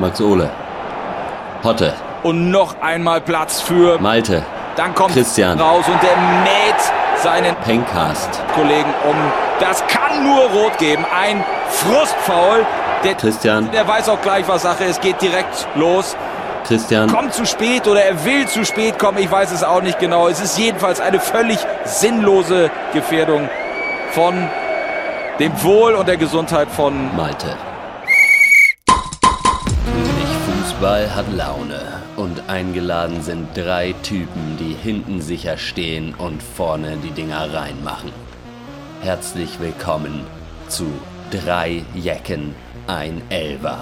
Max Ole. Hotte. Und noch einmal Platz für Malte. Dann kommt Christian. raus und der mäht seinen Pencast. Kollegen um. Das kann nur rot geben. Ein Frustfaul. Der, Christian. der weiß auch gleich, was Sache ist. Geht direkt los. Christian. Kommt zu spät oder er will zu spät kommen. Ich weiß es auch nicht genau. Es ist jedenfalls eine völlig sinnlose Gefährdung von dem Wohl und der Gesundheit von Malte. Fußball hat Laune. Und eingeladen sind drei Typen, die hinten sicher stehen und vorne die Dinger reinmachen. Herzlich willkommen zu drei Jecken, ein Elver.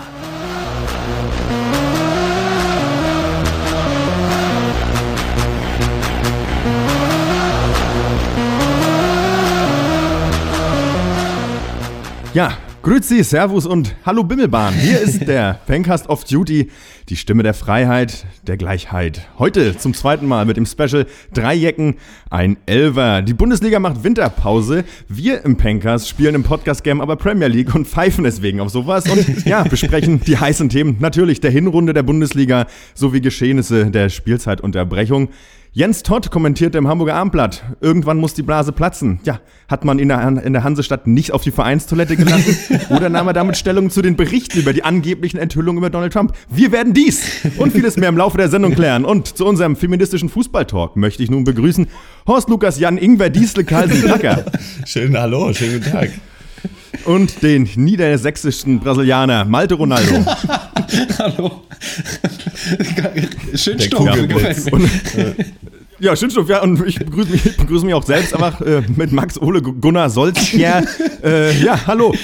Ja, Grüezi, Servus und Hallo Bimmelbahn. Hier ist der Pencast of Duty, die Stimme der Freiheit, der Gleichheit. Heute zum zweiten Mal mit dem Special Drei Jecken, ein Elver. Die Bundesliga macht Winterpause. Wir im Pencast spielen im Podcast-Game aber Premier League und pfeifen deswegen auf sowas und ja, besprechen die heißen Themen natürlich der Hinrunde der Bundesliga sowie Geschehnisse der Spielzeitunterbrechung. Jens Todd kommentierte im Hamburger Abendblatt, irgendwann muss die Blase platzen. Ja, hat man in der, in der Hansestadt nicht auf die Vereinstoilette gelassen oder nahm er damit Stellung zu den Berichten über die angeblichen Enthüllungen über Donald Trump? Wir werden dies und vieles mehr im Laufe der Sendung klären. Und zu unserem feministischen Fußballtalk möchte ich nun begrüßen Horst Lukas Jan Ingwer Diesel Carlsen Placker. Schönen Hallo, schönen guten Tag. Und den niedersächsischen Brasilianer Malte Ronaldo. Hallo. Schön stumpf, gefällt mir. Ja, stimmt, stimmt. Ja, und ich begrüße mich, ich begrüße mich auch selbst einfach äh, mit Max Ole Gunnar Solskjaer. äh, ja, hallo.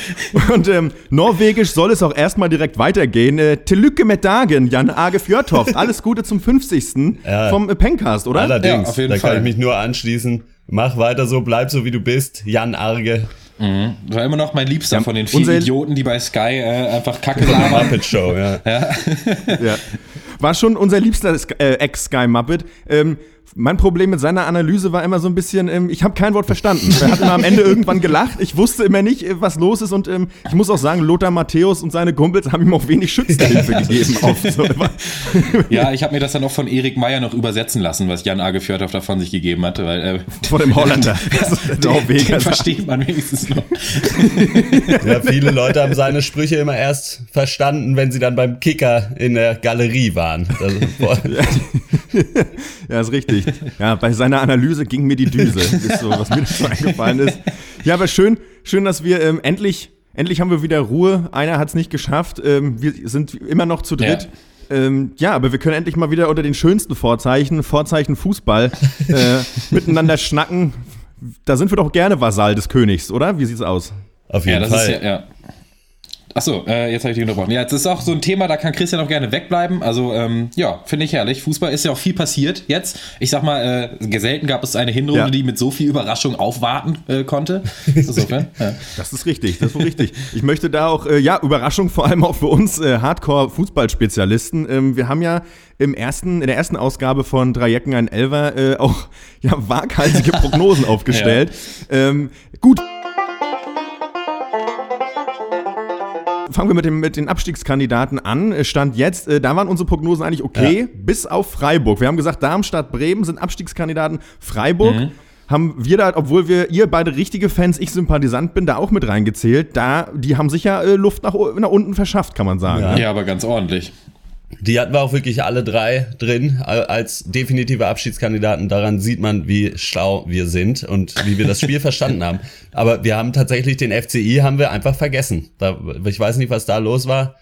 Und ähm, norwegisch soll es auch erstmal direkt weitergehen. Äh, Telücke mit Dagen, Jan Age Fjörtoft. Alles Gute zum 50. Ja. vom äh, Pencast, oder? Allerdings, Ja, auf jeden da Fall. kann ich mich nur anschließen. Mach weiter so, bleib so wie du bist. Jan Arge, Das war immer noch mein Liebster von den vielen Idioten, die bei Sky äh, einfach Kacke der labern. Muppet Show, ja. Ja. War schon unser liebster äh, Ex-Sky-Muppet. Ähm, mein Problem mit seiner Analyse war immer so ein bisschen, ähm, ich habe kein Wort verstanden. Er hat immer am Ende irgendwann gelacht. Ich wusste immer nicht, äh, was los ist. Und ähm, ich muss auch sagen, Lothar Matthäus und seine Kumpels haben ihm auch wenig Schützenhilfe gegeben. Oft. So, Ja, ich habe mir das dann auch von Erik Meyer noch übersetzen lassen, was Jan Age Fjordhoff davon sich gegeben hatte, weil äh, Vor dem Holländer. Den, den versteht man wenigstens noch. ja. Viele Leute haben seine Sprüche immer erst verstanden, wenn sie dann beim Kicker in der Galerie waren. Also, Ja, ist richtig. Ja, bei seiner Analyse ging mir die Düse. Ist so, was mir dazu eingefallen ist. Ja, aber schön, schön, dass wir ähm, endlich, endlich haben wir wieder Ruhe. Einer hat es nicht geschafft. Ähm, wir sind immer noch zu dritt. Ja. Ähm, ja, aber wir können endlich mal wieder unter den schönsten Vorzeichen, Vorzeichen Fußball, äh, miteinander schnacken. Da sind wir doch gerne Vasall des Königs, oder? Wie sieht's aus? auf Ja, jeden das Fall. ist ja, ja. Achso, äh, jetzt habe ich dich unterbrochen. Ja, jetzt ist auch so ein Thema, da kann Christian auch gerne wegbleiben. Also, ähm, ja, finde ich herrlich. Fußball ist ja auch viel passiert jetzt. Ich sag mal, äh, selten gab es eine Hinrunde, Ja. die mit so viel Überraschung aufwarten äh, konnte. Insofern, ja. Das ist richtig, das ist richtig. Ich möchte da auch, äh, ja, Überraschung vor allem auch für uns äh, Hardcore-Fußballspezialisten. Ähm, wir haben ja im ersten, in der ersten Ausgabe von Drei Jecken ein Elver äh, auch ja, waghalsige Prognosen aufgestellt. Ähm, gut. Fangen wir mit, dem, mit den Abstiegskandidaten an. Äh, Stand jetzt, äh, da waren unsere Prognosen eigentlich okay, bis auf Freiburg. Wir haben gesagt, Darmstadt, Bremen sind Abstiegskandidaten. Freiburg haben wir da, obwohl wir, ihr beide richtige Fans, ich Sympathisant bin, da auch mit reingezählt. Da, die haben sich ja äh, Luft nach, nach unten verschafft, kann man sagen. Ja. ne? ja, aber ganz ordentlich. Die hatten wir auch wirklich alle drei drin als definitive Abschiedskandidaten. Daran sieht man, wie schlau wir sind und wie wir das Spiel verstanden haben. Aber wir haben tatsächlich den FCI haben wir einfach vergessen. Da, ich weiß nicht, was da los war.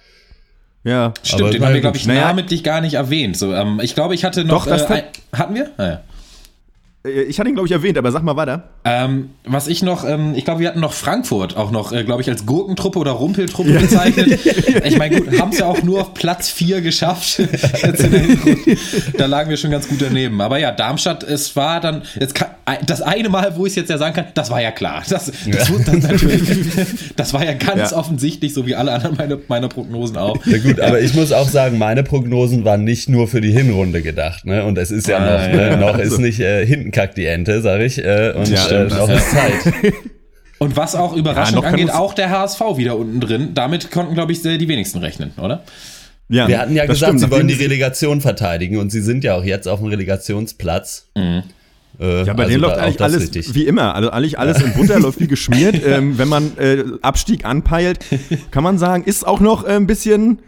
Ja. Stimmt, Aber den haben wir, glaube ich, Naja. namentlich gar nicht erwähnt. So, ähm, ich glaube, ich hatte noch. Doch, das äh, ein, hatten wir? Ah, ja. Äh, Ich hatte ihn, glaube ich, erwähnt, aber sag mal weiter. Ähm, was ich noch, ähm, ich glaube, wir hatten noch Frankfurt auch noch, äh, glaube ich, als Gurkentruppe oder Rumpeltruppe bezeichnet. Ich meine, gut, haben es ja auch nur auf Platz 4 geschafft. Da lagen wir schon ganz gut daneben. Aber ja, Darmstadt, es war dann, jetzt kann, das eine Mal, wo ich es jetzt ja sagen kann, das war ja klar. Das, das, wurde dann natürlich, das war ja ganz Ja. offensichtlich, so wie alle anderen meine, meiner Prognosen auch. Ja gut, aber ich muss auch sagen, meine Prognosen waren nicht nur für die Hinrunde gedacht, ne? Und es ist ja Ah, noch, ja. ne? noch ist nicht äh, hinten kackt die Ente, sag ich, äh, und Ja, äh, noch ja. ist Zeit. Und was auch Überraschung kann angeht, auch der HSV wieder unten drin. Damit konnten, glaube ich, die wenigsten rechnen, oder? Ja, wir hatten ja gesagt, stimmt, sie wollen die Relegation verteidigen und sie sind ja auch jetzt auf dem Relegationsplatz. Mhm. Äh, ja, bei also denen läuft eigentlich alles richtig. wie immer. Also eigentlich alles ja. in Butter läuft wie geschmiert. Ähm, wenn man äh, Abstieg anpeilt, kann man sagen, ist auch noch äh, ein bisschen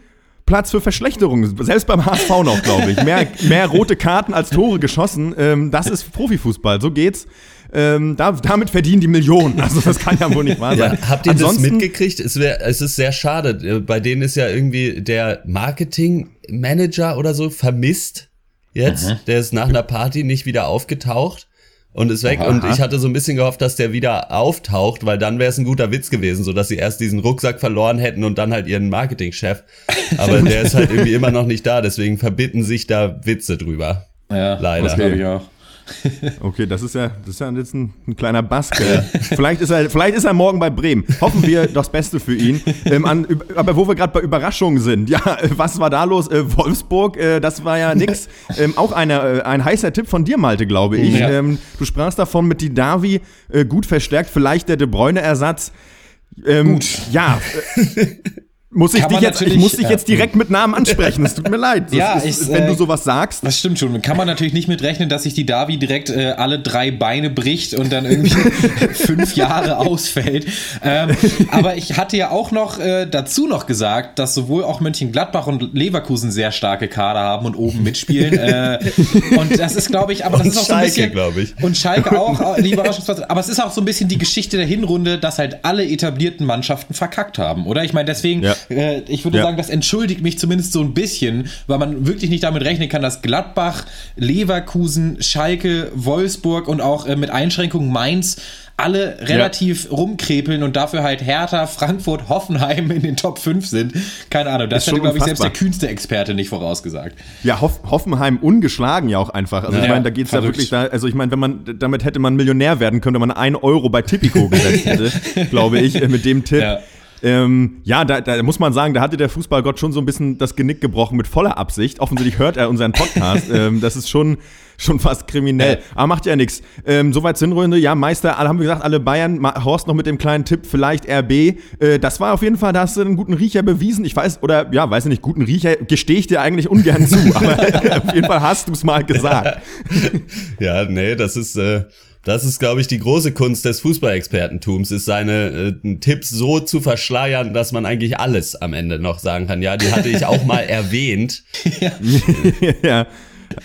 Platz für Verschlechterung. Selbst beim HSV noch, glaube ich. Mehr, mehr rote Karten als Tore geschossen. Ähm, das ist Profifußball. So geht's. Ähm, da, damit verdienen die Millionen. Also das kann ja wohl nicht wahr sein. Ja, habt ihr Ansonsten, das mitgekriegt? Es, wär, es ist sehr schade. Bei denen ist ja irgendwie der Marketingmanager oder so vermisst jetzt. Mhm. Der ist nach einer Party nicht wieder aufgetaucht und ist weg. Aha, und ich hatte so ein bisschen gehofft, dass der wieder auftaucht, weil dann wäre es ein guter Witz gewesen, so dass sie erst diesen Rucksack verloren hätten und dann halt ihren Marketingchef. Aber der ist halt irgendwie immer noch nicht da, deswegen verbitten sich da Witze drüber. Ja, leider. Das glaube ich auch. Okay, das ist ja, das ist ja jetzt ein, ein kleiner Baske. vielleicht, ist er, vielleicht ist er morgen bei Bremen. Hoffen wir das Beste für ihn. Ähm, an, aber wo wir gerade bei Überraschungen sind, ja, was war da los? Äh, Wolfsburg, äh, das war ja nix. Ähm, auch eine, äh, ein heißer Tipp von dir, Malte, glaube ich. Ja. Ähm, du sprachst davon mit die Davi äh, gut verstärkt, vielleicht der De Bruyne-Ersatz. Ähm, gut. Ja. Äh, muss ich, dich jetzt, ich muss dich jetzt direkt mit Namen ansprechen. Es tut mir leid. ja, ist, ich, wenn äh, du sowas sagst. Das stimmt schon. Kann man natürlich nicht mitrechnen, dass sich die Davi direkt äh, alle drei Beine bricht und dann irgendwie fünf Jahre ausfällt. Ähm, aber ich hatte ja auch noch äh, dazu noch gesagt, dass sowohl auch Mönchengladbach und Leverkusen sehr starke Kader haben und oben mitspielen. äh, und das ist, glaube ich, aber das und ist auch Schalke, so ein bisschen. Ich. Und Schalke auch, äh, die Überraschungsplatz. Aber es ist auch so ein bisschen die Geschichte der Hinrunde, dass halt alle etablierten Mannschaften verkackt haben, oder? Ich meine, deswegen. Ja äh, ich würde sagen, das entschuldigt mich zumindest so ein bisschen, weil man wirklich nicht damit rechnen kann, dass Gladbach, Leverkusen, Schalke, Wolfsburg und auch äh, mit Einschränkungen Mainz alle relativ ja. rumkrepeln und dafür halt Hertha, Frankfurt, Hoffenheim in den Top 5 sind. Keine Ahnung, das hätte, glaube ich, selbst der kühnste Experte nicht vorausgesagt. Ja, Hoff Hoffenheim ungeschlagen ja auch einfach. Also ja, ich meine, da geht es ja wirklich, da, also ich meine, wenn man, damit hätte man Millionär werden können, wenn man einen Euro bei Tipico gesetzt hätte, glaube ich, äh, mit dem Tipp. Ja. Ähm, ja, da, da, muss man sagen, da hatte der Fußballgott schon so ein bisschen das Genick gebrochen mit voller Absicht. Offensichtlich hört er unseren Podcast. ähm, das ist schon, schon fast kriminell. Aber macht ja nichts. Ähm, soweit Sinnrunde. Ja, Meister, alle haben wir gesagt, alle Bayern. Horst noch mit dem kleinen Tipp, vielleicht RB. Äh, das war auf jeden Fall, da hast du einen guten Riecher bewiesen. Ich weiß, oder ja, weiß ich nicht, guten Riecher gestehe ich dir eigentlich ungern zu. aber auf jeden Fall hast du es mal gesagt. ja, nee, das ist. Äh das ist, glaube ich, die große Kunst des Fußballexpertentums, ist seine äh, Tipps so zu verschleiern, dass man eigentlich alles am Ende noch sagen kann. Ja, die hatte ich auch mal erwähnt. ja. ja,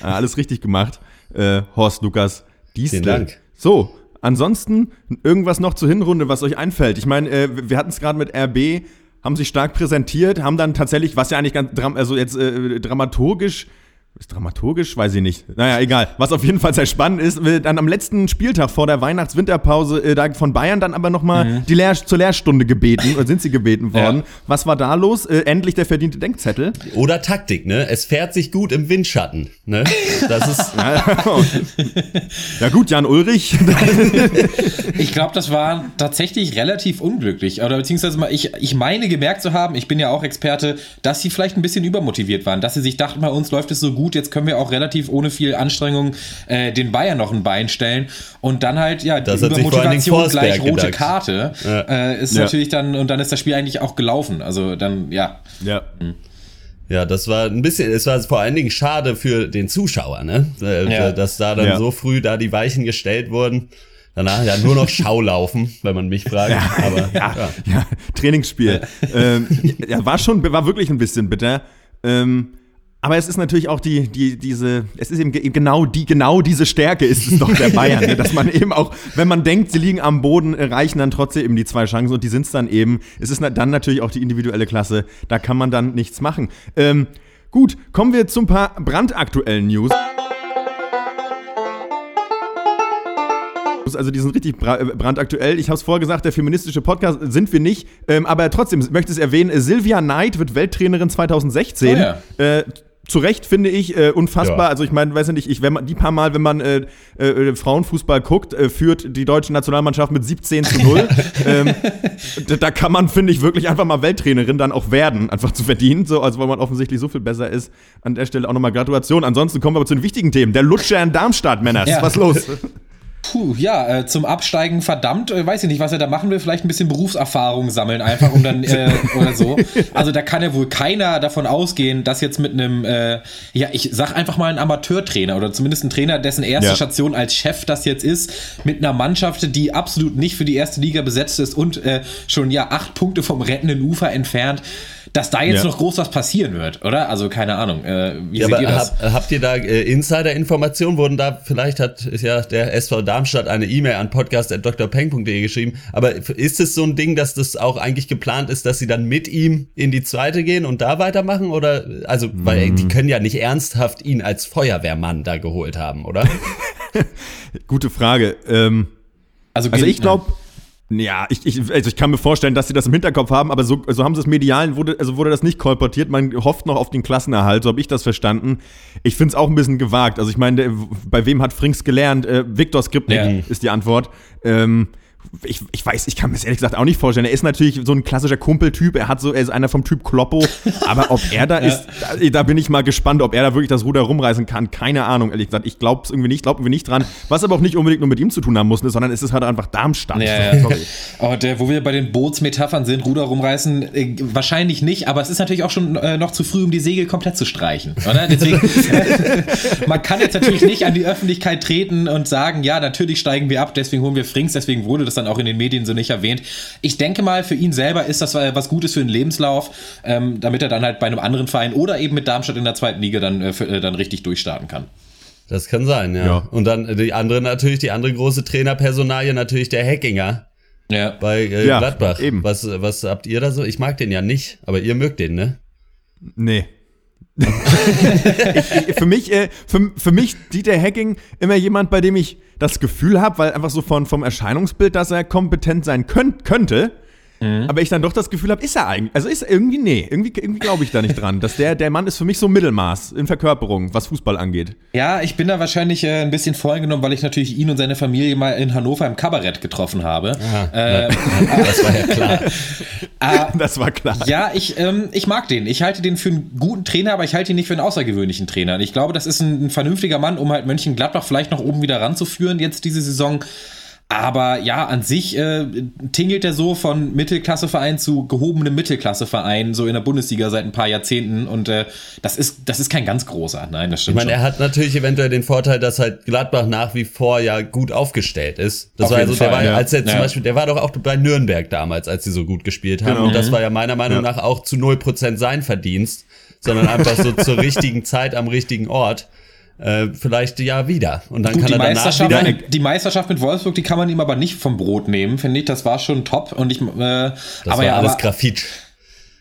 alles richtig gemacht, äh, Horst Lukas. Dieste. Vielen Dank. So, ansonsten irgendwas noch zur Hinrunde, was euch einfällt. Ich meine, äh, wir hatten es gerade mit RB, haben sich stark präsentiert, haben dann tatsächlich, was ja eigentlich ganz, also jetzt äh, dramaturgisch ist dramaturgisch? Weiß ich nicht. Naja, egal. Was auf jeden Fall sehr spannend ist, dann am letzten Spieltag vor der Weihnachts-Winterpause äh, da von Bayern dann aber nochmal mhm. die Lehr zur Lehrstunde gebeten, oder sind sie gebeten worden. Ja. Was war da los? Äh, endlich der verdiente Denkzettel. Oder Taktik, ne? Es fährt sich gut im Windschatten, ne? Das ist. ja, gut, Jan Ulrich. ich glaube, das war tatsächlich relativ unglücklich. Oder beziehungsweise mal, ich, ich meine gemerkt zu haben, ich bin ja auch Experte, dass sie vielleicht ein bisschen übermotiviert waren, dass sie sich dachten, bei uns läuft es so gut gut, jetzt können wir auch relativ ohne viel Anstrengung äh, den Bayern noch ein Bein stellen und dann halt, ja, das über Motivation gleich rote gedacht. Karte ja. äh, ist ja. natürlich dann, und dann ist das Spiel eigentlich auch gelaufen. Also dann, ja. Ja. Mhm. Ja, das war ein bisschen, es war vor allen Dingen schade für den Zuschauer, ne? Äh, ja. Dass da dann ja. so früh da die Weichen gestellt wurden. Danach ja nur noch Schaulaufen, wenn man mich fragt. Ja, Aber ja, ja. ja Trainingsspiel. ähm, ja, war schon, war wirklich ein bisschen bitter. Ähm, aber es ist natürlich auch die, die, diese, es ist eben genau die, genau diese Stärke ist es doch der Bayern, ne? dass man eben auch, wenn man denkt, sie liegen am Boden, reichen dann trotzdem eben die zwei Chancen und die sind es dann eben. Es ist dann natürlich auch die individuelle Klasse, da kann man dann nichts machen. Ähm, gut, kommen wir zu ein paar brandaktuellen News. also die sind richtig brandaktuell. Ich habe es vorher gesagt, der feministische Podcast sind wir nicht, ähm, aber trotzdem möchte ich es erwähnen. Sylvia Knight wird Welttrainerin 2016. Oh ja. äh, zu Recht finde ich äh, unfassbar. Ja. Also ich meine, weiß nicht, ich, wenn man die paar Mal, wenn man äh, äh, Frauenfußball guckt, äh, führt die deutsche Nationalmannschaft mit 17 zu 0. ähm, da, kann man, finde ich, wirklich einfach mal Welttrainerin dann auch werden, einfach zu verdienen, so, also weil man offensichtlich so viel besser ist. An der Stelle auch nochmal Gratulation. Ansonsten kommen wir aber zu den wichtigen Themen. Der Lutscher in Darmstadt, Männers. Ja. Was los? Puh, ja, äh, zum Absteigen verdammt, äh, weiß ich nicht, was er da machen will, vielleicht ein bisschen Berufserfahrung sammeln einfach um dann äh, oder so. Also da kann ja wohl keiner davon ausgehen, dass jetzt mit einem, äh, ja, ich sag einfach mal ein Amateurtrainer oder zumindest ein Trainer, dessen erste Ja. Station als Chef das jetzt ist, mit einer Mannschaft, die absolut nicht für die erste Liga besetzt ist und äh, schon ja acht Punkte vom rettenden Ufer entfernt, dass da jetzt Ja. noch groß was passieren wird, oder? Also keine Ahnung. Äh, wie Ja, seht ihr das? hab, habt ihr da äh, Insider-Informationen? Wurden da, vielleicht hat ist ja der SV Darmstadt eine E-Mail an podcast.drpeng.de geschrieben. Aber ist es so ein Ding, dass das auch eigentlich geplant ist, dass sie dann mit ihm in die zweite gehen und da weitermachen? Oder, also, weil Mhm. die können ja nicht ernsthaft ihn als Feuerwehrmann da geholt haben, oder? Gute Frage. Ähm, also geht- ich glaube, ja, ich, ich, also ich kann mir vorstellen, dass sie das im Hinterkopf haben, aber so, so haben sie es medial, wurde, also wurde das nicht kolportiert. Man hofft noch auf den Klassenerhalt, so habe ich das verstanden. Ich finde es auch ein bisschen gewagt. Also ich meine, bei wem hat Frings gelernt? Äh, Viktor Skripnik Ja. ist die Antwort. Ähm, ich, ich weiß, ich kann mir das ehrlich gesagt auch nicht vorstellen. Er ist natürlich so ein klassischer Kumpeltyp. Er hat so, er ist einer vom Typ Kloppo. Aber ob er da ist, da, da bin ich mal gespannt, ob er da wirklich das Ruder rumreißen kann. Keine Ahnung, ehrlich gesagt. Ich glaube es irgendwie nicht, glauben wir nicht dran. Was aber auch nicht unbedingt nur mit ihm zu tun haben muss, ne, sondern es ist halt einfach Darmstadt. Ja, ja. Und äh, wo wir bei den Bootsmetaphern sind, Ruder rumreißen, äh, wahrscheinlich nicht, aber es ist natürlich auch schon äh, noch zu früh, um die Segel komplett zu streichen, oder? Deswegen, man kann jetzt natürlich nicht an die Öffentlichkeit treten und sagen, ja, natürlich steigen wir ab, deswegen holen wir Frings, deswegen wurde das dann auch in den Medien so nicht erwähnt. Ich denke mal, für ihn selber ist das äh, was Gutes für den Lebenslauf, ähm, damit er dann halt bei einem anderen Verein oder eben mit Darmstadt in der zweiten Liga dann, äh, für, äh, dann richtig durchstarten kann. Das kann sein, ja. Ja. Und dann äh, die andere natürlich, die andere große Trainerpersonalie natürlich der Heckinger Ja. bei äh, Ja, Gladbach. eben. Was, was habt ihr da so? Ich mag den ja nicht, aber ihr mögt den, ne? Nee. Ich, für mich, äh, für, für mich Dieter Hacking immer jemand, bei dem ich das Gefühl habe, weil einfach so von, vom Erscheinungsbild, dass er kompetent sein könnt, könnte, aber ich dann doch das Gefühl habe, ist er eigentlich, also ist er irgendwie, nee, irgendwie, irgendwie glaube ich da nicht dran, dass der, der Mann ist für mich so Mittelmaß in Verkörperung, was Fußball angeht. Ja, ich bin da wahrscheinlich äh, ein bisschen voreingenommen, weil ich natürlich ihn und seine Familie mal in Hannover im Kabarett getroffen habe. Äh, Das war ja klar. äh, Das war klar. ja, ich, ähm, ich mag den. Ich halte den für einen guten Trainer, aber ich halte ihn nicht für einen außergewöhnlichen Trainer. Und ich glaube, das ist ein, ein vernünftiger Mann, um halt Mönchengladbach vielleicht noch oben wieder ranzuführen, jetzt diese Saison. Aber ja, an sich äh, tingelt er so von Mittelklasseverein zu gehobenem Mittelklasseverein, so in der Bundesliga seit ein paar Jahrzehnten. Und äh, das, ist, das ist kein ganz großer. Nein, das Ich stimmt meine, schon. er hat natürlich eventuell den Vorteil, dass halt Gladbach nach wie vor ja gut aufgestellt ist. Das Auf war also, der Fall, war, ja. als er zum Ja. Beispiel, der war doch auch bei Nürnberg damals, als sie so gut gespielt haben. Genau. Und das war ja meiner Meinung nach auch zu 0% sein Verdienst, sondern einfach so zur richtigen Zeit am richtigen Ort. Äh, vielleicht ja wieder. Und dann Gut, die kann er danach Meisterschaft, wieder. mit, die Meisterschaft mit Wolfsburg, die kann man ihm aber nicht vom Brot nehmen, finde ich. Das war schon top. Und ich, äh, Das aber war ja, alles aber, Grafit.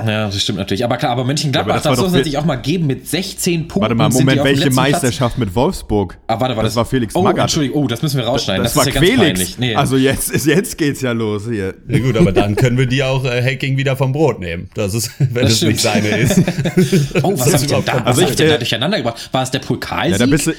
Ja, das stimmt natürlich. Aber klar, aber Mönchengladbach, Aber das war das, doch muss man sich auch mal geben mit 16 Punkten. Warte mal, sind die Moment, welche letzten Platz. Meisterschaft mit Wolfsburg? Ah, warte, war das, war Felix Oh, Magath. Entschuldigung, oh, das müssen wir rausschneiden. Das, Das, war ist ja peinlich. Nee. Also jetzt, jetzt geht's ja los hier. Ja gut, aber dann können wir die auch äh, Hacking wieder vom Brot nehmen. Das ist, wenn Das es nicht seine ist. oh, was Das hab ich denn da, was kein hab ich denn da durcheinander gebracht? War es der Pokalsieg? Ja, da bist du,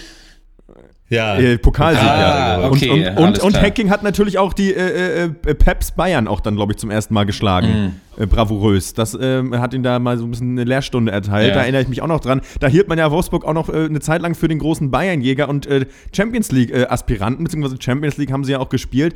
Ja. Äh, Pokalsieg, Ah, ja. okay, und, und, und. Hacking hat natürlich auch die äh, äh, Peps Bayern auch dann, glaube ich, zum ersten Mal geschlagen. Mhm. Äh, bravourös. Das ähm, hat ihn da mal so ein bisschen eine Lehrstunde erteilt. Ja. Da erinnere ich mich auch noch dran. Da hielt man ja Wolfsburg auch noch äh, eine Zeit lang für den großen Bayernjäger und äh, Champions League-Aspiranten, beziehungsweise Champions League haben sie ja auch gespielt.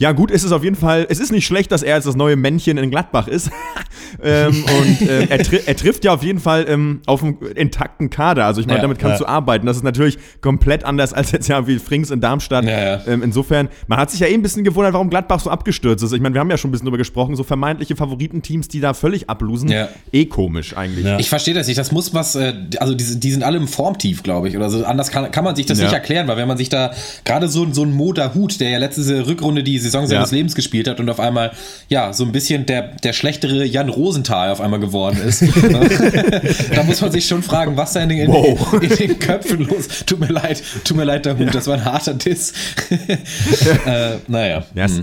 Ja, gut, es ist auf jeden Fall, es ist nicht schlecht, dass er jetzt das neue Männchen in Gladbach ist. ähm, und äh, er, tri er trifft ja auf jeden Fall ähm, auf einen intakten Kader. Also ich meine, Ja, damit kannst ja. du arbeiten. Das ist natürlich komplett anders als jetzt ja wie Frings in Darmstadt. Ja. Ähm, insofern, man hat sich ja eh ein bisschen gewundert, warum Gladbach so abgestürzt ist. Ich meine, wir haben ja schon ein bisschen drüber gesprochen, so vermeintliche Favoritenteams, die da völlig ablosen. Eh komisch eigentlich. Ich verstehe das nicht. Das muss was, äh, also die, die sind alle im Formtief, glaube ich. Oder so. Anders kann, kann man sich das nicht erklären, weil wenn man sich da gerade so, so ein Moda Hut, der ja letzte Rückrunde die Saison seines Ja. Lebens gespielt hat und auf einmal, ja, so ein bisschen der, der schlechtere Jan Rosenthal auf einmal geworden ist. da muss man sich schon fragen, was da in den, in, Wow. in den Köpfen los. Tut mir leid, tut mir leid, der Hut, das war ein harter Diss. äh, naja. Ja, es,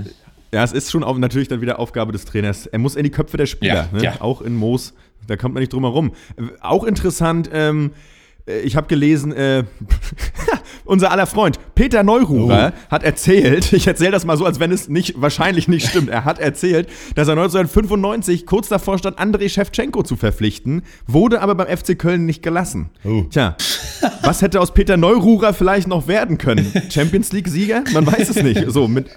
ja, es ist schon auch natürlich dann wieder Aufgabe des Trainers. Er muss in die Köpfe der Spieler, Ja, ne? ja. auch in Moos. Da kommt man nicht drum herum. Äh, Auch interessant, ähm, äh, ich habe gelesen, äh, unser aller Freund Peter Neururer hat erzählt, ich erzähle das mal so, als wenn es nicht wahrscheinlich nicht stimmt. Er hat erzählt, dass er 1995 kurz davor stand, Andrei Shevchenko zu verpflichten, wurde aber beim FC Köln nicht gelassen. Oh. Tja, was hätte aus Peter Neururer vielleicht noch werden können? Champions League-Sieger? Man weiß es nicht. So, mit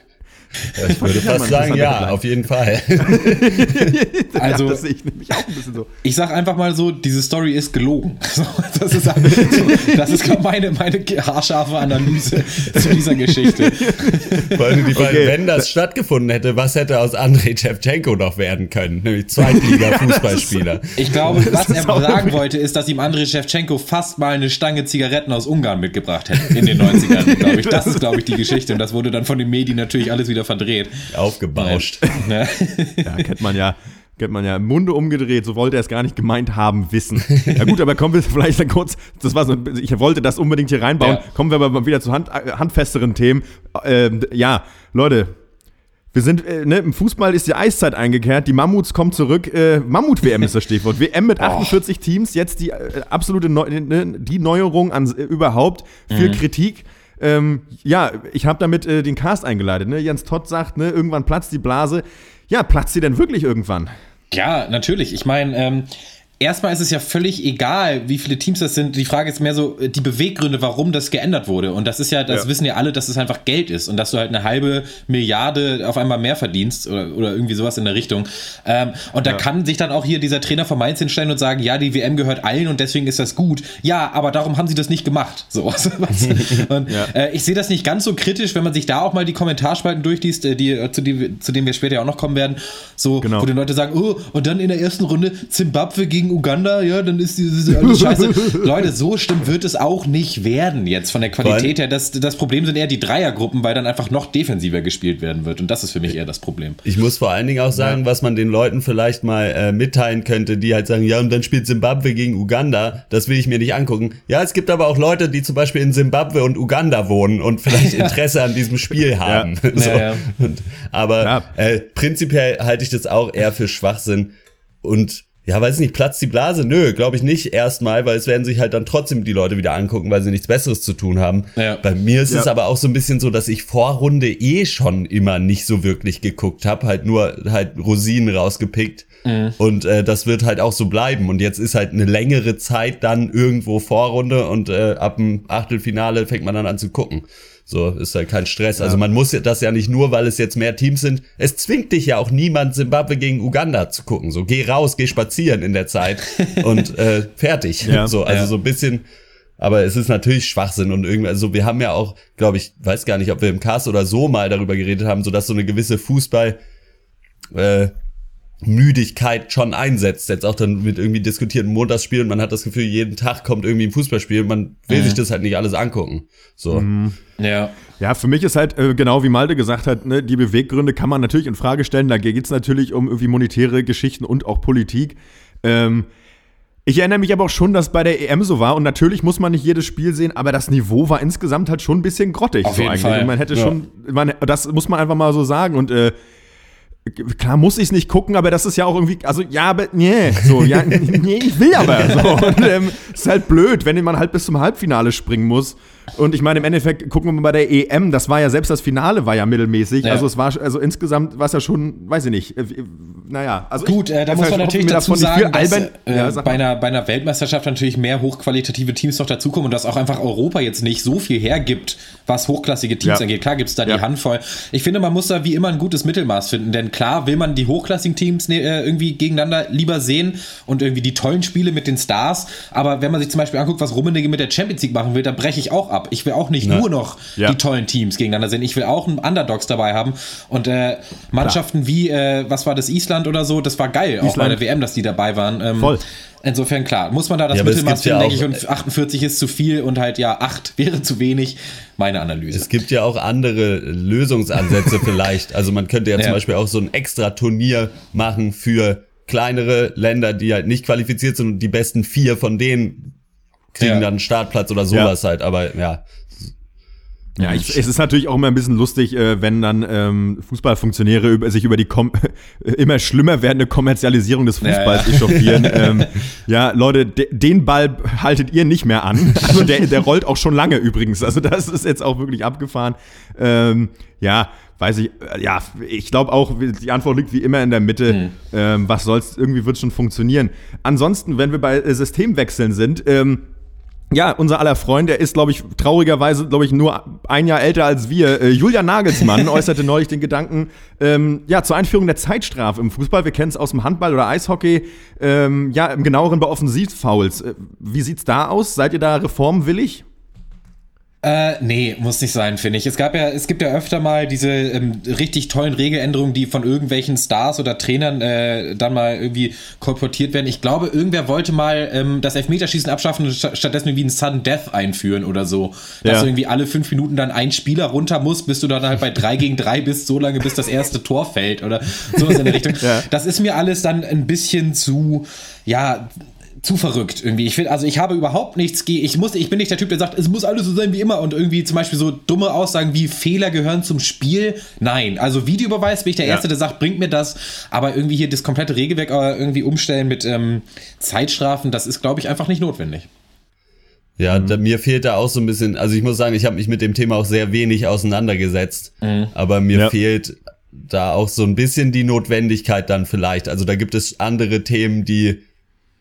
ich würde fast sagen, ja, auf jeden Fall. also, ja, das sehe ich nämlich auch ein bisschen so. Ich sag einfach mal so, diese Story ist gelogen. Das ist, so, das ist meine, meine haarscharfe Analyse zu dieser Geschichte. Vor allem die Frage, okay. wenn das stattgefunden hätte, was hätte aus Andrei Shevchenko noch werden können? Nämlich Zweitliga-Fußballspieler. ich glaube, was er sagen wollte, ist, dass ihm Andrei Shevchenko fast mal eine Stange Zigaretten aus Ungarn mitgebracht hätte in den 90ern, glaube ich. Das ist, glaube ich, die Geschichte. Und das wurde dann von den Medien natürlich alles wieder wieder verdreht. Aufgebauscht. Ja, ja kennt man ja. Kennt man ja, Munde umgedreht, so wollte er es gar nicht gemeint haben, wissen. Ja gut, aber kommen wir vielleicht dann kurz, das war so, ich wollte das unbedingt hier reinbauen, ja. kommen wir aber mal wieder zu hand, handfesteren Themen. Ähm, ja, Leute, wir sind, äh, ne, im Fußball ist die Eiszeit eingekehrt, die Mammuts kommen zurück. Äh, Mammut-WM ist das Stichwort. WM mit 48 oh. Teams, jetzt die äh, absolute Neu ne, die Neuerung an äh, überhaupt. Viel mhm. Kritik. Ähm, ja, ich habe damit äh, den Cast eingeleitet. Ne? Jens Todd sagt, ne, irgendwann platzt die Blase. Ja, platzt sie denn wirklich irgendwann? Ja, natürlich. Ich meine, ähm, erstmal ist es ja völlig egal, wie viele Teams das sind. Die Frage ist mehr so äh, die Beweggründe, warum das geändert wurde. Und das ist ja, das ja. wissen ja alle, dass es einfach Geld ist und dass du halt eine halbe Milliarde auf einmal mehr verdienst oder, oder irgendwie sowas in der Richtung. Ähm, und da ja. kann sich dann auch hier dieser Trainer von Mainz hinstellen und sagen, ja, die WM gehört allen und deswegen ist das gut. Ja, aber darum haben sie das nicht gemacht. So. und, ja. äh, ich sehe das nicht ganz so kritisch, wenn man sich da auch mal die Kommentarspalten durchliest, äh, die, äh, zu, die, zu denen wir später ja auch noch kommen werden. So, genau. wo die Leute sagen, oh, und dann in der ersten Runde Zimbabwe gegen Uganda, ja, dann ist diese alles scheiße. Leute, so stimmt wird es auch nicht werden jetzt von der Qualität her. Das, das Problem sind eher die Dreiergruppen, weil dann einfach noch defensiver gespielt werden wird. Und das ist für mich eher das Problem. Ich muss vor allen Dingen auch sagen, ja. was man den Leuten vielleicht mal äh, mitteilen könnte, die halt sagen, ja, und dann spielt Zimbabwe gegen Uganda. Das will ich mir nicht angucken. Ja, es gibt aber auch Leute, die zum Beispiel in Zimbabwe und Uganda wohnen und vielleicht Interesse an diesem Spiel haben. Ja. so. ja, und, aber äh, prinzipiell halte ich das auch eher für Schwachsinn. Und ja, weiß nicht, platzt die Blase? Nö, glaube ich nicht erstmal, weil es werden sich halt dann trotzdem die Leute wieder angucken, weil sie nichts Besseres zu tun haben. Ja. Bei mir ist ja. es aber auch so ein bisschen so, dass ich Vorrunde eh schon immer nicht so wirklich geguckt habe, halt nur halt Rosinen rausgepickt. Mhm. Und äh, das wird halt auch so bleiben. Und jetzt ist halt eine längere Zeit dann irgendwo Vorrunde und äh, ab dem Achtelfinale fängt man dann an zu gucken. So ist halt kein Stress. Ja. Also man muss das ja nicht nur, weil es jetzt mehr Teams sind. Es zwingt dich ja auch niemand, Zimbabwe gegen Uganda zu gucken. So geh raus, geh spazieren in der Zeit und äh, fertig. Ja. So, also ja. so ein bisschen. Aber es ist natürlich Schwachsinn und irgendwie, also wir haben ja auch, glaube ich, weiß gar nicht, ob wir im Cast oder so mal darüber geredet haben, so dass so eine gewisse Fußball, äh, Müdigkeit schon einsetzt. Jetzt auch dann mit irgendwie diskutierten Montagsspielen. Man hat das Gefühl, jeden Tag kommt irgendwie ein Fußballspiel. Man will mhm. sich das halt nicht alles angucken. So. Mhm. Ja. Ja, für mich ist halt, äh, genau wie Malte gesagt hat, ne, die Beweggründe kann man natürlich in Frage stellen. Da geht es natürlich um irgendwie monetäre Geschichten und auch Politik. Ähm, ich erinnere mich aber auch schon, dass bei der EM so war und natürlich muss man nicht jedes Spiel sehen, aber das Niveau war insgesamt halt schon ein bisschen grottig. Auf so jeden eigentlich. Fall. Und man hätte ja. schon, man, das muss man einfach mal so sagen und äh, Klar muss ich es nicht gucken, aber das ist ja auch irgendwie, also ja, aber nee, so, ja, nee, ich will aber. So. Und ähm, ist halt blöd, wenn man halt bis zum Halbfinale springen muss. Und ich meine, im Endeffekt gucken wir mal bei der EM, das war ja selbst das Finale war ja mittelmäßig. Ja. Also es war, also insgesamt war es ja schon, weiß ich nicht, äh, naja. Also Gut, äh, da muss man natürlich dazu sagen, dass äh, ja, bei, einer, bei einer Weltmeisterschaft natürlich mehr hochqualitative Teams noch dazukommen und dass auch einfach Europa jetzt nicht so viel hergibt, was hochklassige Teams ja. angeht. Klar gibt es da die Handvoll. Ich finde, man muss da wie immer ein gutes Mittelmaß finden, denn klar will man die hochklassigen Teams ne, äh, irgendwie gegeneinander lieber sehen und irgendwie die tollen Spiele mit den Stars, aber wenn man sich zum Beispiel anguckt, was Rummenigge mit der Champions League machen will, da breche ich auch ab. Ich will auch nicht Na. nur noch ja. die tollen Teams gegeneinander sehen. Ich will auch einen Underdogs dabei haben. Und äh, Mannschaften Klar. wie, äh, was war das, Island oder so, das war geil, Island. auch bei der WM, dass die dabei waren. Ähm, Voll. Insofern klar, muss man da das ja, Mittelmaß finden, ja denke ich, und 48 ist zu viel und halt ja 8 wäre zu wenig. Meine Analyse. Es gibt ja auch andere Lösungsansätze vielleicht. Also man könnte ja, ja, zum Beispiel auch so ein extra Turnier machen für kleinere Länder, die halt nicht qualifiziert sind und die besten vier von denen kriegen ja. dann einen Startplatz oder sowas ja. halt, aber ja. Ja, ich, es ist natürlich auch immer ein bisschen lustig, äh, wenn dann ähm, Fußballfunktionäre über, sich über die immer schlimmer werdende Kommerzialisierung des Fußballs ja, ja. echauffieren. ähm, ja, Leute, de den Ball haltet ihr nicht mehr an. Also der, der rollt auch schon lange übrigens. Also das ist jetzt auch wirklich abgefahren. Ähm, ja, weiß ich, äh, ja, ich glaube auch, die Antwort liegt wie immer in der Mitte. Mhm. Ähm, was soll's, irgendwie wird schon funktionieren. Ansonsten, wenn wir bei Systemwechseln sind, ähm, ja, unser aller Freund, der ist, glaube ich, traurigerweise, glaube ich, nur ein Jahr älter als wir. Äh, Julian Nagelsmann äußerte neulich den Gedanken, ähm, ja, zur Einführung der Zeitstrafe im Fußball. Wir kennen es aus dem Handball oder Eishockey. Ähm, ja, im genaueren bei Offensivfouls. Äh, wie sieht's da aus? Seid ihr da reformwillig? Äh, nee, muss nicht sein, finde ich. Es gab ja, es gibt ja öfter mal diese ähm, richtig tollen Regeländerungen, die von irgendwelchen Stars oder Trainern äh, dann mal irgendwie kolportiert werden. Ich glaube, irgendwer wollte mal ähm, das Elfmeterschießen abschaffen und stattdessen irgendwie ein Sudden Death einführen oder so. Dass ja. du irgendwie alle fünf Minuten dann ein Spieler runter muss, bis du dann halt bei drei gegen drei bist, so lange bis das erste Tor fällt oder sowas in der Richtung. Ja. Das ist mir alles dann ein bisschen zu, ja, zu verrückt irgendwie. Ich finde, also ich habe überhaupt nichts gegen. Ich muss, ich bin nicht der Typ, der sagt, es muss alles so sein wie immer und irgendwie zum Beispiel so dumme Aussagen wie Fehler gehören zum Spiel. Nein, also Videobeweis bin ich der ja. Erste, der sagt, bringt mir das. Aber irgendwie hier das komplette Regelwerk äh, irgendwie umstellen mit ähm, Zeitstrafen, das ist, glaube ich, einfach nicht notwendig. Ja, mhm. da, mir fehlt da auch so ein bisschen, also ich muss sagen, ich habe mich mit dem Thema auch sehr wenig auseinandergesetzt, mhm. aber mir ja. fehlt da auch so ein bisschen die Notwendigkeit dann vielleicht. Also da gibt es andere Themen, die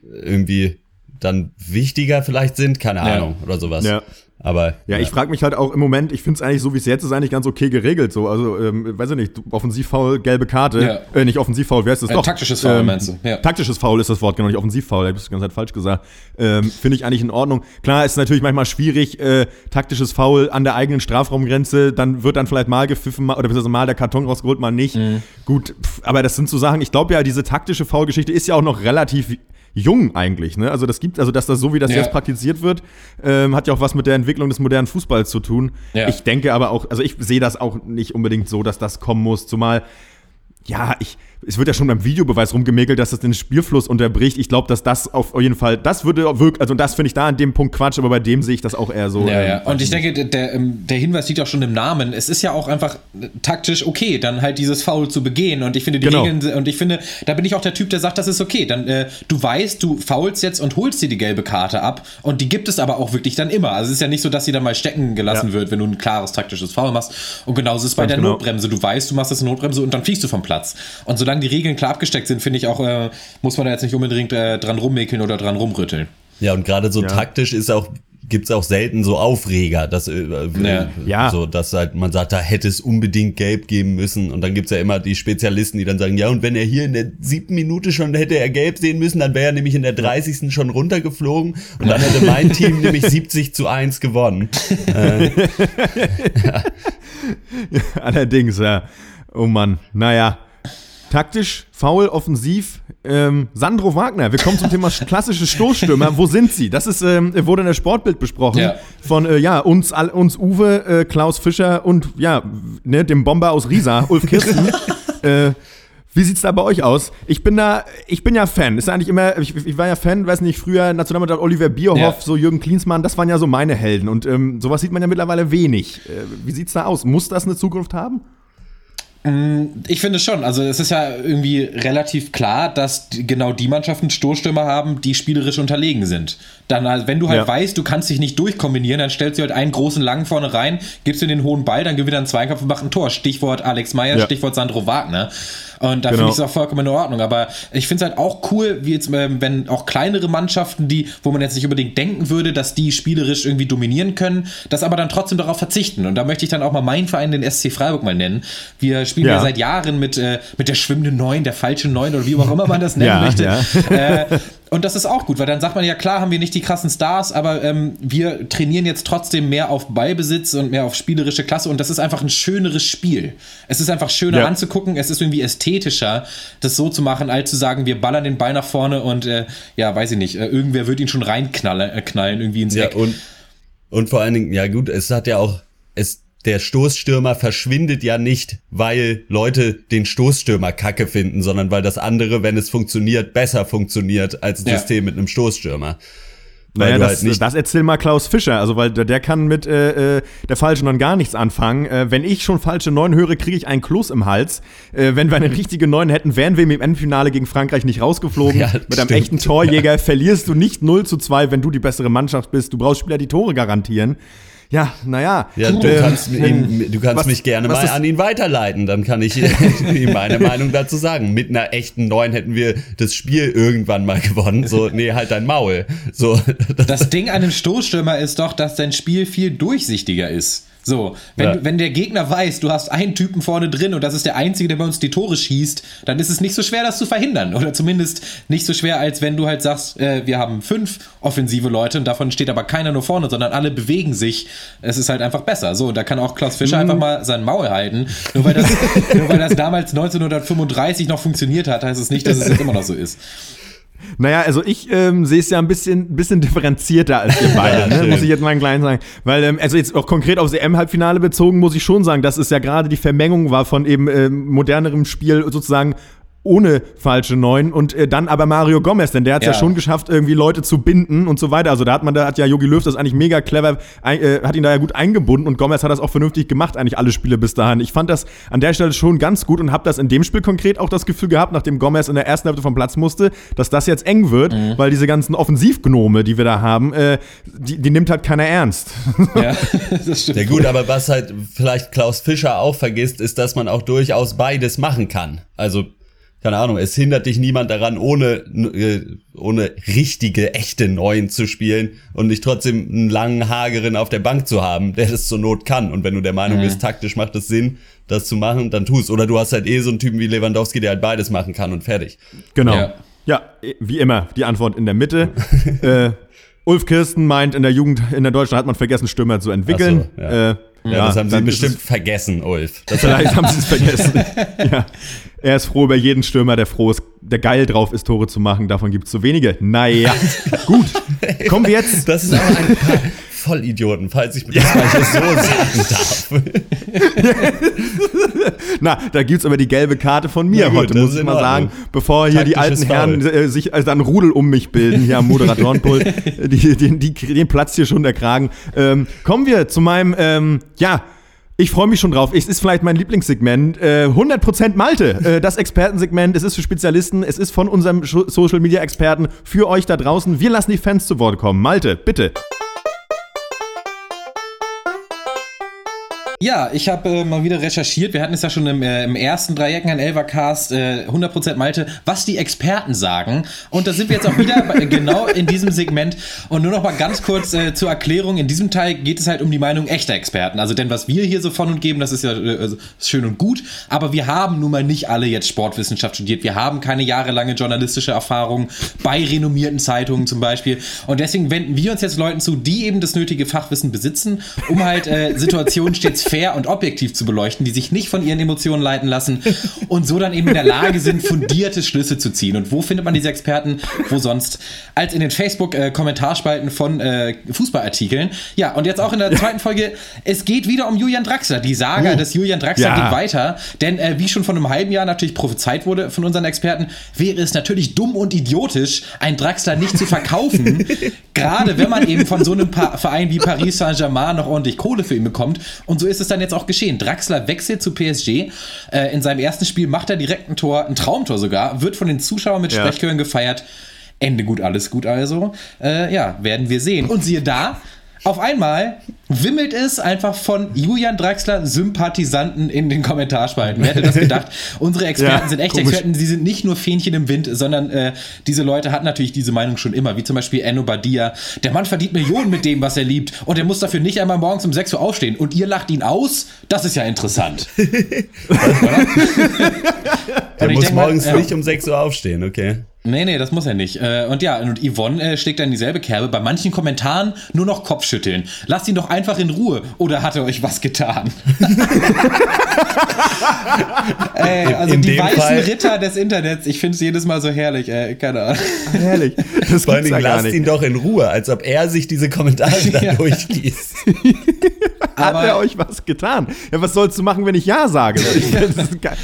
irgendwie dann wichtiger vielleicht sind, keine Ahnung, ja. oder sowas. Ja. Aber ja, ja. ich frage mich halt auch im Moment, ich finde es eigentlich so, wie es jetzt ist, eigentlich ganz okay geregelt. So, also ähm, weiß ich nicht, offensivfaul, gelbe Karte, ja. äh, nicht offensivfaul, wer ist das? Äh, Doch, taktisches Foul ähm, meinst du? Ja. Taktisches Foul ist das Wort, genau, nicht offensivfaul, ich habe die ganze Zeit falsch gesagt. Ähm, finde ich eigentlich in Ordnung. Klar, ist natürlich manchmal schwierig, äh, taktisches Foul an der eigenen Strafraumgrenze, dann wird dann vielleicht mal gepfiffen oder beziehungsweise mal der Karton rausgeholt, mal nicht. Mhm. Gut, pff, aber das sind so Sachen, ich glaube ja, diese taktische Foul-Geschichte ist ja auch noch relativ jung eigentlich. Ne? Also das gibt, also dass das so wie das ja. jetzt praktiziert wird, ähm, hat ja auch was mit der Entwicklung des modernen Fußballs zu tun. Ja. Ich denke aber auch, also ich sehe das auch nicht unbedingt so, dass das kommen muss. Zumal, ja, ich, es wird ja schon beim Videobeweis rumgemäkelt, dass das den Spielfluss unterbricht. Ich glaube, dass das auf jeden Fall, das würde wirklich, also das finde ich da an dem Punkt Quatsch, aber bei dem sehe ich das auch eher so. Ja, ja. Ähm, Und ich denke, der, ähm, der Hinweis liegt auch schon im Namen. Es ist ja auch einfach taktisch okay, dann halt dieses Foul zu begehen. Und ich finde die genau. Regeln, und ich finde, da bin ich auch der Typ, der sagt, das ist okay. Dann, äh, du weißt, du faulst jetzt und holst dir die gelbe Karte ab. Und die gibt es aber auch wirklich dann immer. Also es ist ja nicht so, dass sie dann mal stecken gelassen ja. wird, wenn du ein klares taktisches Foul machst. Und genauso ist es bei der genau. Notbremse. Du weißt, du machst das Notbremse und dann fliegst du vom Platz. Und solange die Regeln klar abgesteckt sind, finde ich auch, äh, muss man da jetzt nicht unbedingt äh, dran rummäkeln oder dran rumrütteln. Ja, und gerade so ja. taktisch ist auch gibt's auch selten so Aufreger, dass äh, ja. ja. so dass halt man sagt, da hätte es unbedingt gelb geben müssen und dann gibt's ja immer die Spezialisten, die dann sagen, ja und wenn er hier in der siebten Minute schon hätte er gelb sehen müssen, dann wäre er nämlich in der 30. schon runtergeflogen und dann hätte mein Team nämlich 70 zu 1 gewonnen. äh. ja. Allerdings, ja. Oh Mann, naja. Taktisch, faul, offensiv. Ähm, Sandro Wagner, wir kommen zum Thema klassische Stoßstürmer. Wo sind sie? Das ist, ähm, wurde in der Sportbild besprochen. Ja. Von äh, ja, uns, all, uns Uwe, äh, Klaus Fischer und ja, ne, dem Bomber aus Riesa, Ulf Kirsten. äh, wie sieht's da bei euch aus? Ich bin da, ich bin ja Fan. Ist eigentlich immer, ich, ich war ja Fan, weiß nicht, früher Nationalmannschaft Oliver Bierhoff, ja. so Jürgen Klinsmann, das waren ja so meine Helden. Und ähm, sowas sieht man ja mittlerweile wenig. Äh, wie sieht's da aus? Muss das eine Zukunft haben? Mm, ich finde schon. Also es ist ja irgendwie relativ klar, dass genau die Mannschaften Stoßstürmer haben, die spielerisch unterlegen sind. Dann, also wenn du halt ja. weißt, du kannst dich nicht durchkombinieren, dann stellst du halt einen großen Langen vorne rein, gibst du den hohen Ball, dann gewinnt er einen Zweikampf und macht ein Tor. Stichwort Alex Meyer, ja. Stichwort Sandro Wagner. Und da genau. finde ich es auch vollkommen in Ordnung. Aber ich finde es halt auch cool, wie jetzt, ähm, wenn auch kleinere Mannschaften, die, wo man jetzt nicht unbedingt denken würde, dass die spielerisch irgendwie dominieren können, das aber dann trotzdem darauf verzichten. Und da möchte ich dann auch mal meinen Verein, den SC Freiburg, mal nennen. Wir spielen ja, ja seit Jahren mit, äh, mit der schwimmenden Neun, der falschen Neun oder wie auch immer man das nennen ja, möchte. Ja. Äh, und das ist auch gut, weil dann sagt man ja, klar haben wir nicht die krassen Stars, aber ähm, wir trainieren jetzt trotzdem mehr auf Ballbesitz und mehr auf spielerische Klasse und das ist einfach ein schöneres Spiel. Es ist einfach schöner ja. anzugucken, es ist irgendwie ästhetischer, das so zu machen, als zu sagen, wir ballern den Ball nach vorne und äh, ja, weiß ich nicht, äh, irgendwer wird ihn schon reinknallen äh, knallen, irgendwie ins ja, Eck. Und, und vor allen Dingen, ja gut, es hat ja auch, es der Stoßstürmer verschwindet ja nicht, weil Leute den Stoßstürmer kacke finden, sondern weil das andere, wenn es funktioniert, besser funktioniert als ein ja. System mit einem Stoßstürmer. Weil naja, das, halt das erzähl mal Klaus Fischer, also weil der, kann mit äh, äh, der falschen Neun gar nichts anfangen. Äh, wenn ich schon falsche Neun höre, kriege ich einen Kloß im Hals. Äh, wenn wir eine richtige Neun hätten, wären wir im Endfinale gegen Frankreich nicht rausgeflogen. Ja, mit einem echten Torjäger ja. verlierst du nicht 0 zu 2, wenn du die bessere Mannschaft bist. Du brauchst Spieler, die Tore garantieren. Ja, naja. Ja, du kannst, ihn, du kannst was- mich gerne mal ist- an ihn weiterleiten, dann kann ich ihm meine Meinung dazu sagen. Mit einer echten Neun hätten wir das Spiel irgendwann mal gewonnen. So, nee, halt dein Maul. So, Das Ding an einem Stoßstürmer ist doch, dass dein Spiel viel durchsichtiger ist. So, wenn, Ja. wenn der Gegner weiß, du hast einen Typen vorne drin und das ist der Einzige, der bei uns die Tore schießt, dann ist es nicht so schwer, das zu verhindern. Oder zumindest nicht so schwer, als wenn du halt sagst, äh, wir haben fünf offensive Leute und davon steht aber keiner nur vorne, sondern alle bewegen sich. Es ist halt einfach besser. So, da kann auch Klaus Fischer einfach mal sein Maul halten. Nur weil, das, nur weil das damals 1935 noch funktioniert hat, heißt es nicht, dass es jetzt immer noch so ist. Naja, also ich ähm, sehe es ja ein bisschen, bisschen differenzierter als ihr beide, Ja, ne? muss ich jetzt mal einen kleinen sagen. Weil, ähm, also jetzt auch konkret aufs EM-Halbfinale bezogen, muss ich schon sagen, dass es ja gerade die Vermengung war von eben ähm, modernerem Spiel sozusagen ohne falsche Neun und äh, dann aber Mario Gomez, denn der hat ja. Ja. schon geschafft, irgendwie Leute zu binden und so weiter. Also da hat man, da hat ja Jogi Löw das eigentlich mega clever, äh, hat ihn da ja gut eingebunden und Gomez hat das auch vernünftig gemacht, eigentlich alle Spiele bis dahin. Ich fand das an der Stelle schon ganz gut und habe das in dem Spiel konkret auch das Gefühl gehabt, nachdem Gomez in der ersten Hälfte vom Platz musste, dass das jetzt eng wird, weil diese ganzen Offensivgnome, die wir da haben, äh, die, die nimmt halt keiner ernst. Ja, das stimmt. Ja gut, aber was halt vielleicht Klaus Fischer auch vergisst, ist, dass man auch durchaus beides machen kann. Also, keine Ahnung, es hindert dich niemand daran, ohne, äh, ohne richtige, echte Neuen zu spielen und nicht trotzdem einen langen Hageren auf der Bank zu haben, der das zur Not kann. Und wenn du der Meinung bist, taktisch macht es Sinn, das zu machen, dann tust. Oder du hast halt eh so einen Typen wie Lewandowski, der halt beides machen kann und fertig. Genau. Ja. Ja, wie immer, die Antwort in der Mitte. äh, Ulf Kirsten meint, in der Jugend, in der Deutschen hat man vergessen, Stürmer zu entwickeln. Ach so, ja. Äh, Ja, das haben sie bestimmt vergessen, Ulf. Das vielleicht haben sie es vergessen. ja. Er ist froh über jeden Stürmer, der froh ist, der geil drauf ist, Tore zu machen. Davon gibt es zu wenige. Naja, gut. Kommen wir jetzt. Das ist aber ein paar Vollidioten, falls ich das mal so sagen darf. Na, da gibt's aber die gelbe Karte von mir gut, heute, muss ich mal sagen. Ordnung. Bevor hier die alten Herren äh, sich also ein Rudel um mich bilden, hier am Moderatorenpult. die, die, die, den platzt hier schon der Kragen. Ähm, kommen wir zu meinem, ähm, ja, ich freue mich schon drauf. Es ist vielleicht mein Lieblingssegment. Äh, 100% Malte, äh, das Expertensegment. Es ist für Spezialisten. Es ist von unserem Scho- Social Media Experten für euch da draußen. Wir lassen die Fans zu Wort kommen. Malte, bitte. Ja, ich habe äh, mal wieder recherchiert. Wir hatten es ja schon im, äh, im ersten Dreiecken an Elvercast, äh, 100% Malte, was die Experten sagen. Und da sind wir jetzt auch wieder bei- genau in diesem Segment. Und nur noch mal ganz kurz äh, zur Erklärung. In diesem Teil geht es halt um die Meinung echter Experten. Also denn was wir hier so von und geben, das ist ja äh, also schön und gut. Aber wir haben nun mal nicht alle jetzt Sportwissenschaft studiert. Wir haben keine jahrelange journalistische Erfahrung bei renommierten Zeitungen zum Beispiel. Und deswegen wenden wir uns jetzt Leuten zu, die eben das nötige Fachwissen besitzen, um halt äh, Situationen stets fair und objektiv zu beleuchten, die sich nicht von ihren Emotionen leiten lassen und so dann eben in der Lage sind, fundierte Schlüsse zu ziehen. Und wo findet man diese Experten? Wo sonst? Als in den Facebook-Kommentarspalten von äh, Fußballartikeln. Ja, und jetzt auch in der zweiten Folge, es geht wieder um Julian Draxler. Die Saga des Julian Draxler Ja. geht weiter, denn äh, wie schon vor einem halben Jahr natürlich prophezeit wurde von unseren Experten, wäre es natürlich dumm und idiotisch, einen Draxler nicht zu verkaufen, gerade wenn man eben von so einem pa Verein wie Paris Saint-Germain noch ordentlich Kohle für ihn bekommt. Und so ist es dann jetzt auch geschehen. Draxler wechselt zu PSG. Äh, in seinem ersten Spiel macht er direkt ein Tor, ein Traumtor sogar, wird von den Zuschauern mit Ja. Sprechchören gefeiert. Ende gut, alles gut also. Äh, ja, werden wir sehen. Und siehe da, auf einmal wimmelt es einfach von Julian Draxler Sympathisanten in den Kommentarspalten. Wer hätte das gedacht? Unsere Experten Ja, sind echte komisch. Experten, sie sind nicht nur Fähnchen im Wind, sondern äh, diese Leute hatten natürlich diese Meinung schon immer, wie zum Beispiel Enno Badia. Der Mann verdient Millionen mit dem, was er liebt und er muss dafür nicht einmal morgens um 6 Uhr aufstehen und ihr lacht ihn aus? Das ist ja interessant. Der muss denk mal, morgens ja. nicht um 6 Uhr aufstehen, okay? Nee, nee, das muss er nicht. Äh, Und ja, und Yvonne äh, schlägt dann dieselbe Kerbe. Bei manchen Kommentaren nur noch Kopfschütteln. Lasst ihn doch einfach in Ruhe. Oder hat er euch was getan? Ey, also in die weißen Fall- Ritter des Internets, ich finde es jedes Mal so herrlich. Ey, keine Ahnung. Herrlich. Das Vor gar lasst nicht. ihn doch in Ruhe, als ob er sich diese Kommentare da Ja. durchliest. Hat Aber- er euch was getan? Ja, was sollst du machen, wenn ich Ja sage? Das ist geil.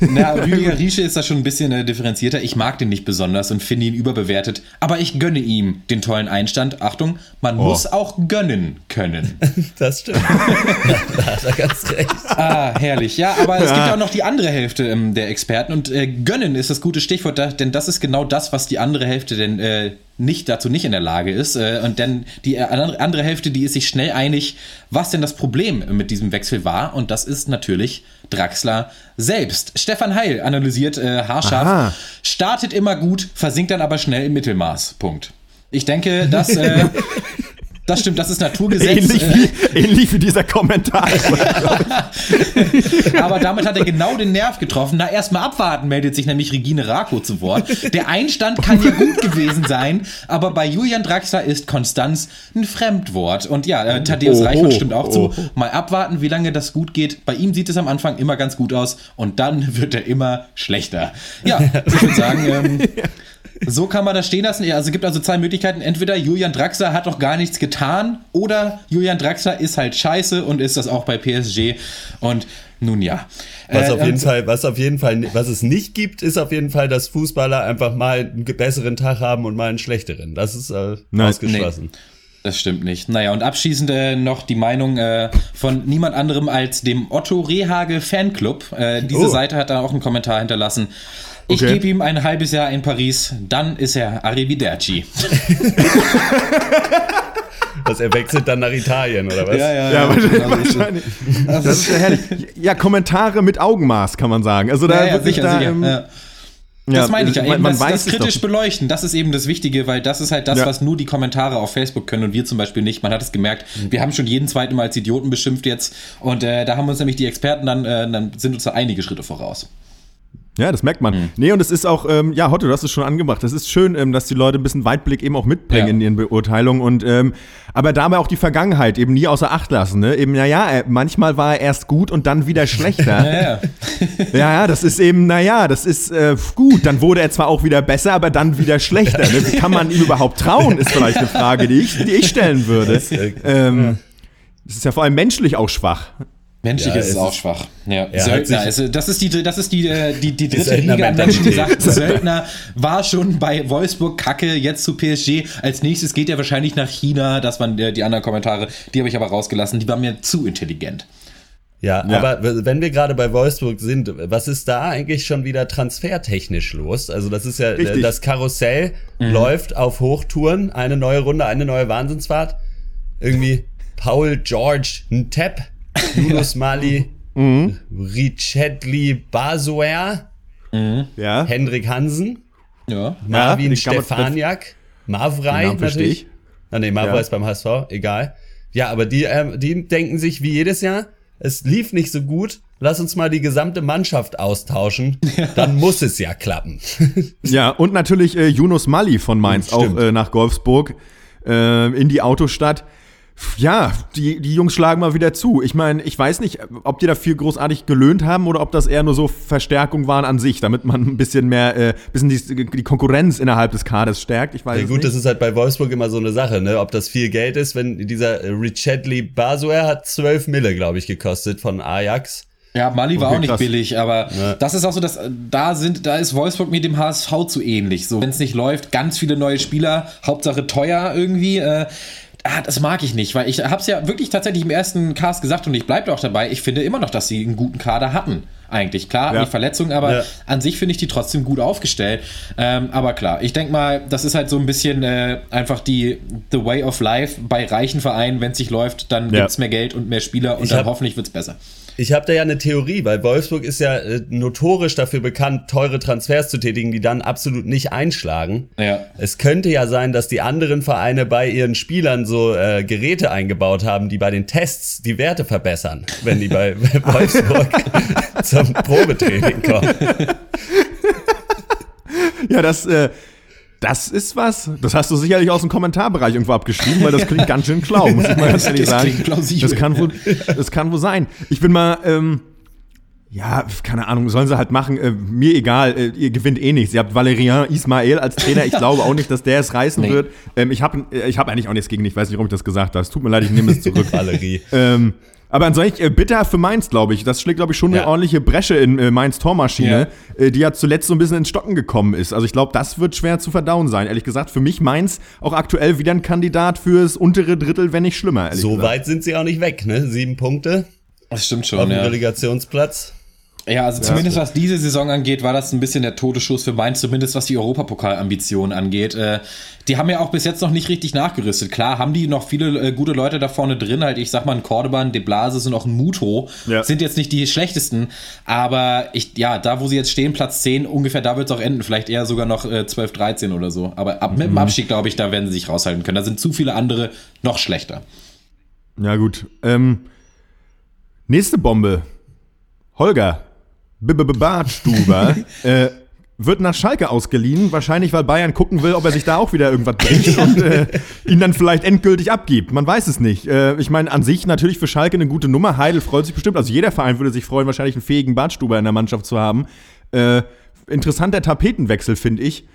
Na, Rüdiger Riesche ist da schon ein bisschen äh, differenzierter. Ich mag den nicht besonders und finde ihn überbewertet. Aber ich gönne ihm den tollen Einstand. Achtung, man muss auch gönnen können. Das stimmt. da hat er ganz recht. Ah, herrlich. Ja, aber es gibt ja auch noch die andere Hälfte ähm, der Experten und äh, gönnen ist das gute Stichwort, da, denn das ist genau das, was die andere Hälfte denn äh, nicht dazu nicht in der Lage ist. Äh, und dann die andere Hälfte, die ist sich schnell einig, was denn das Problem mit diesem Wechsel war. Und das ist natürlich Draxler selbst. Stefan Heil analysiert äh, haarscharf, Aha. startet immer gut, versinkt dann aber schnell im Mittelmaß. Punkt. Ich denke, dass äh, Das stimmt, das ist Naturgesetz. Ähnlich wie, ähnlich wie dieser Kommentar. Aber damit hat er genau den Nerv getroffen. Na, erstmal abwarten, meldet sich nämlich Regine Rako zu Wort. Der Einstand kann ja gut gewesen sein, aber bei Julian Draxler ist Konstanz ein Fremdwort. Und ja, äh, Thaddeus oh, Reichert stimmt auch oh, zu. Mal abwarten, wie lange das gut geht. Bei ihm sieht es am Anfang immer ganz gut aus und dann wird er immer schlechter. Ja, ich würde sagen, ähm, so kann man das stehen lassen. Also es gibt also zwei Möglichkeiten. Entweder Julian Draxler hat doch gar nichts getan oder Julian Draxler ist halt scheiße und ist das auch bei PSG. Und nun ja. Was äh, auf jeden Fall, was auf jeden Fall, was es nicht gibt, ist auf jeden Fall, dass Fußballer einfach mal einen besseren Tag haben und mal einen schlechteren. Das ist äh, ausgeschlossen. Nee. Das stimmt nicht. Naja, und abschließend äh, noch die Meinung äh, von niemand anderem als dem Otto Rehage Fanclub. Äh, diese oh. Seite hat da auch einen Kommentar hinterlassen. Ich okay. gebe ihm ein halbes Jahr in Paris, dann ist er Arrivederci. Was er wechselt dann nach Italien, oder was? Ja, ja, ja. ja wahrscheinlich. Das, das ist ja herrlich. Ja, Kommentare mit Augenmaß, kann man sagen. Also da ja, ja, sicher, da, sicher. Ähm, ja. Das meine ich ja. Eben man, das, das kritisch beleuchten, das ist eben das Wichtige, weil das ist halt das, ja. was nur die Kommentare auf Facebook können und wir zum Beispiel nicht. Man hat es gemerkt, wir haben schon jeden zweiten Mal als Idioten beschimpft jetzt und äh, da haben uns nämlich die Experten dann, äh, dann sind uns da einige Schritte voraus. Ja, das merkt man. Mhm. Nee, und es ist auch, ähm, ja, Hotte, du hast es schon angemacht. Es ist schön, ähm, dass die Leute ein bisschen Weitblick eben auch mitbringen ja. in ihren Beurteilungen und ähm, aber dabei auch die Vergangenheit eben nie außer Acht lassen. Ne? Eben, naja, äh, manchmal war er erst gut und dann wieder schlechter. ja, ja. ja, das ist eben, naja, das ist äh, gut. Dann wurde er zwar auch wieder besser, aber dann wieder schlechter. Ne? Wie kann man ihm überhaupt trauen, ist vielleicht eine Frage, die ich, die ich stellen würde. Ähm, das ist ja vor allem menschlich auch schwach. Menschlich ja, ist es auch schwach. Ja. ja Söldner, also das ist die, das ist die, äh, die, die dritte Liga an Menschen gesagt. Söldner war schon bei Wolfsburg Kacke, jetzt zu PSG. Als nächstes geht er wahrscheinlich nach China. Das waren die anderen Kommentare, die habe ich aber rausgelassen. Die waren mir zu intelligent. Ja, ja, aber wenn wir gerade bei Wolfsburg sind, was ist da eigentlich schon wieder transfertechnisch los? Also das ist ja, Richtig. das Karussell mhm. läuft auf Hochtouren, eine neue Runde, eine neue Wahnsinnsfahrt. Irgendwie Paul George, ein Tepp Yunus Mali, mhm. Richetli Basuer, mhm. ja. Hendrik Hansen, ja. Marvin ja, Stefaniak, Mavrei natürlich. Ah, nee, Mavrei ja. ist beim HSV, egal. Ja, aber die, ähm, die denken sich wie jedes Jahr, es lief nicht so gut, lass uns mal die gesamte Mannschaft austauschen, ja. dann muss es ja klappen. ja, und natürlich äh, Yunus Mali von Mainz, auch äh, nach Golfsburg äh, in die Autostadt. Ja, die, die Jungs schlagen mal wieder zu. Ich meine, ich weiß nicht, ob die da viel großartig gelöhnt haben oder ob das eher nur so Verstärkung waren an sich, damit man ein bisschen mehr, äh, bisschen die, die Konkurrenz innerhalb des Kaders stärkt. Ich weiß ja, gut, nicht. das ist halt bei Wolfsburg immer so eine Sache, ne? Ob das viel Geld ist, wenn dieser Richardly Basuer hat 12 Mille, glaube ich, gekostet von Ajax. Ja, Mali war okay, auch nicht krass. billig, aber ja. das ist auch so, dass da sind, da ist Wolfsburg mit dem HSV zu ähnlich. So, wenn es nicht läuft, ganz viele neue Spieler, Hauptsache teuer irgendwie. Äh, ah, das mag ich nicht, weil ich habe es ja wirklich tatsächlich im ersten Cast gesagt und ich bleibe auch dabei. Ich finde immer noch, dass sie einen guten Kader hatten. Eigentlich klar, ja. die Verletzungen, aber ja. an sich finde ich die trotzdem gut aufgestellt. Ähm, aber klar, ich denke mal, das ist halt so ein bisschen äh, einfach die the way of life bei reichen Vereinen. Wenn es sich läuft, dann ja. gibt es mehr Geld und mehr Spieler und ich dann hoffentlich wird es besser. Ich habe da ja eine Theorie, weil Wolfsburg ist ja äh, notorisch dafür bekannt, teure Transfers zu tätigen, die dann absolut nicht einschlagen. Ja. Es könnte ja sein, dass die anderen Vereine bei ihren Spielern so äh, Geräte eingebaut haben, die bei den Tests die Werte verbessern, wenn die bei Wolfsburg zum Probetraining kommen. Ja, das äh, das ist was. Das hast du sicherlich aus dem Kommentarbereich irgendwo abgeschrieben, weil das klingt ganz schön schlau, muss ich mal ganz ehrlich sagen. Das kann, wohl, das kann wohl sein. Ich bin mal, ähm, ja, keine Ahnung, sollen sie halt machen. Äh, mir egal, äh, ihr gewinnt eh nichts. Ihr habt Valerian Ismael als Trainer. Ich glaube auch nicht, dass der es reißen nee. wird. Ähm, ich habe äh, ich hab eigentlich auch nichts gegen dich. Ich weiß nicht, warum ich das gesagt habe. Es tut mir leid, ich nehme es zurück. Valerie. Ähm, aber ansonsten äh, bitter für Mainz, glaube ich. Das schlägt, glaube ich, schon eine ordentliche Bresche in äh, Mainz Tormaschine, ja. äh, die ja zuletzt so ein bisschen ins Stocken gekommen ist. Also ich glaube, das wird schwer zu verdauen sein. Ehrlich gesagt, für mich Mainz auch aktuell wieder ein Kandidat fürs untere Drittel, wenn nicht schlimmer. So gesagt. weit sind sie auch nicht weg, ne? Sieben Punkte. Das stimmt schon. Auf dem ja. Relegationsplatz. Ja, also zumindest was diese Saison angeht, war das ein bisschen der Todesschuss für Mainz, zumindest was die Europapokal-Ambitionen angeht. Äh, die haben ja auch bis jetzt noch nicht richtig nachgerüstet. Klar haben die noch viele äh, gute Leute da vorne drin, halt ich sag mal ein Cordoban, De Blasis und auch ein Muto, ja. sind jetzt nicht die schlechtesten, aber ich, ja, da wo sie jetzt stehen, Platz 10, ungefähr da wird es auch enden, vielleicht eher sogar noch äh, 12, 13 oder so. Aber ab, mit dem mhm. Abstieg, glaube ich, da werden sie sich raushalten können. Da sind zu viele andere noch schlechter. Ja gut, ähm, nächste Bombe. Holger, Bartstuber, äh, wird nach Schalke ausgeliehen, wahrscheinlich weil Bayern gucken will, ob er sich da auch wieder irgendwas bringt und äh, ihn dann vielleicht endgültig abgibt. Man weiß es nicht. Äh, ich meine, an sich natürlich für Schalke eine gute Nummer. Heidel freut sich bestimmt. Also jeder Verein würde sich freuen, wahrscheinlich einen fähigen Bartstuber in der Mannschaft zu haben. Äh, interessanter Tapetenwechsel, finde ich.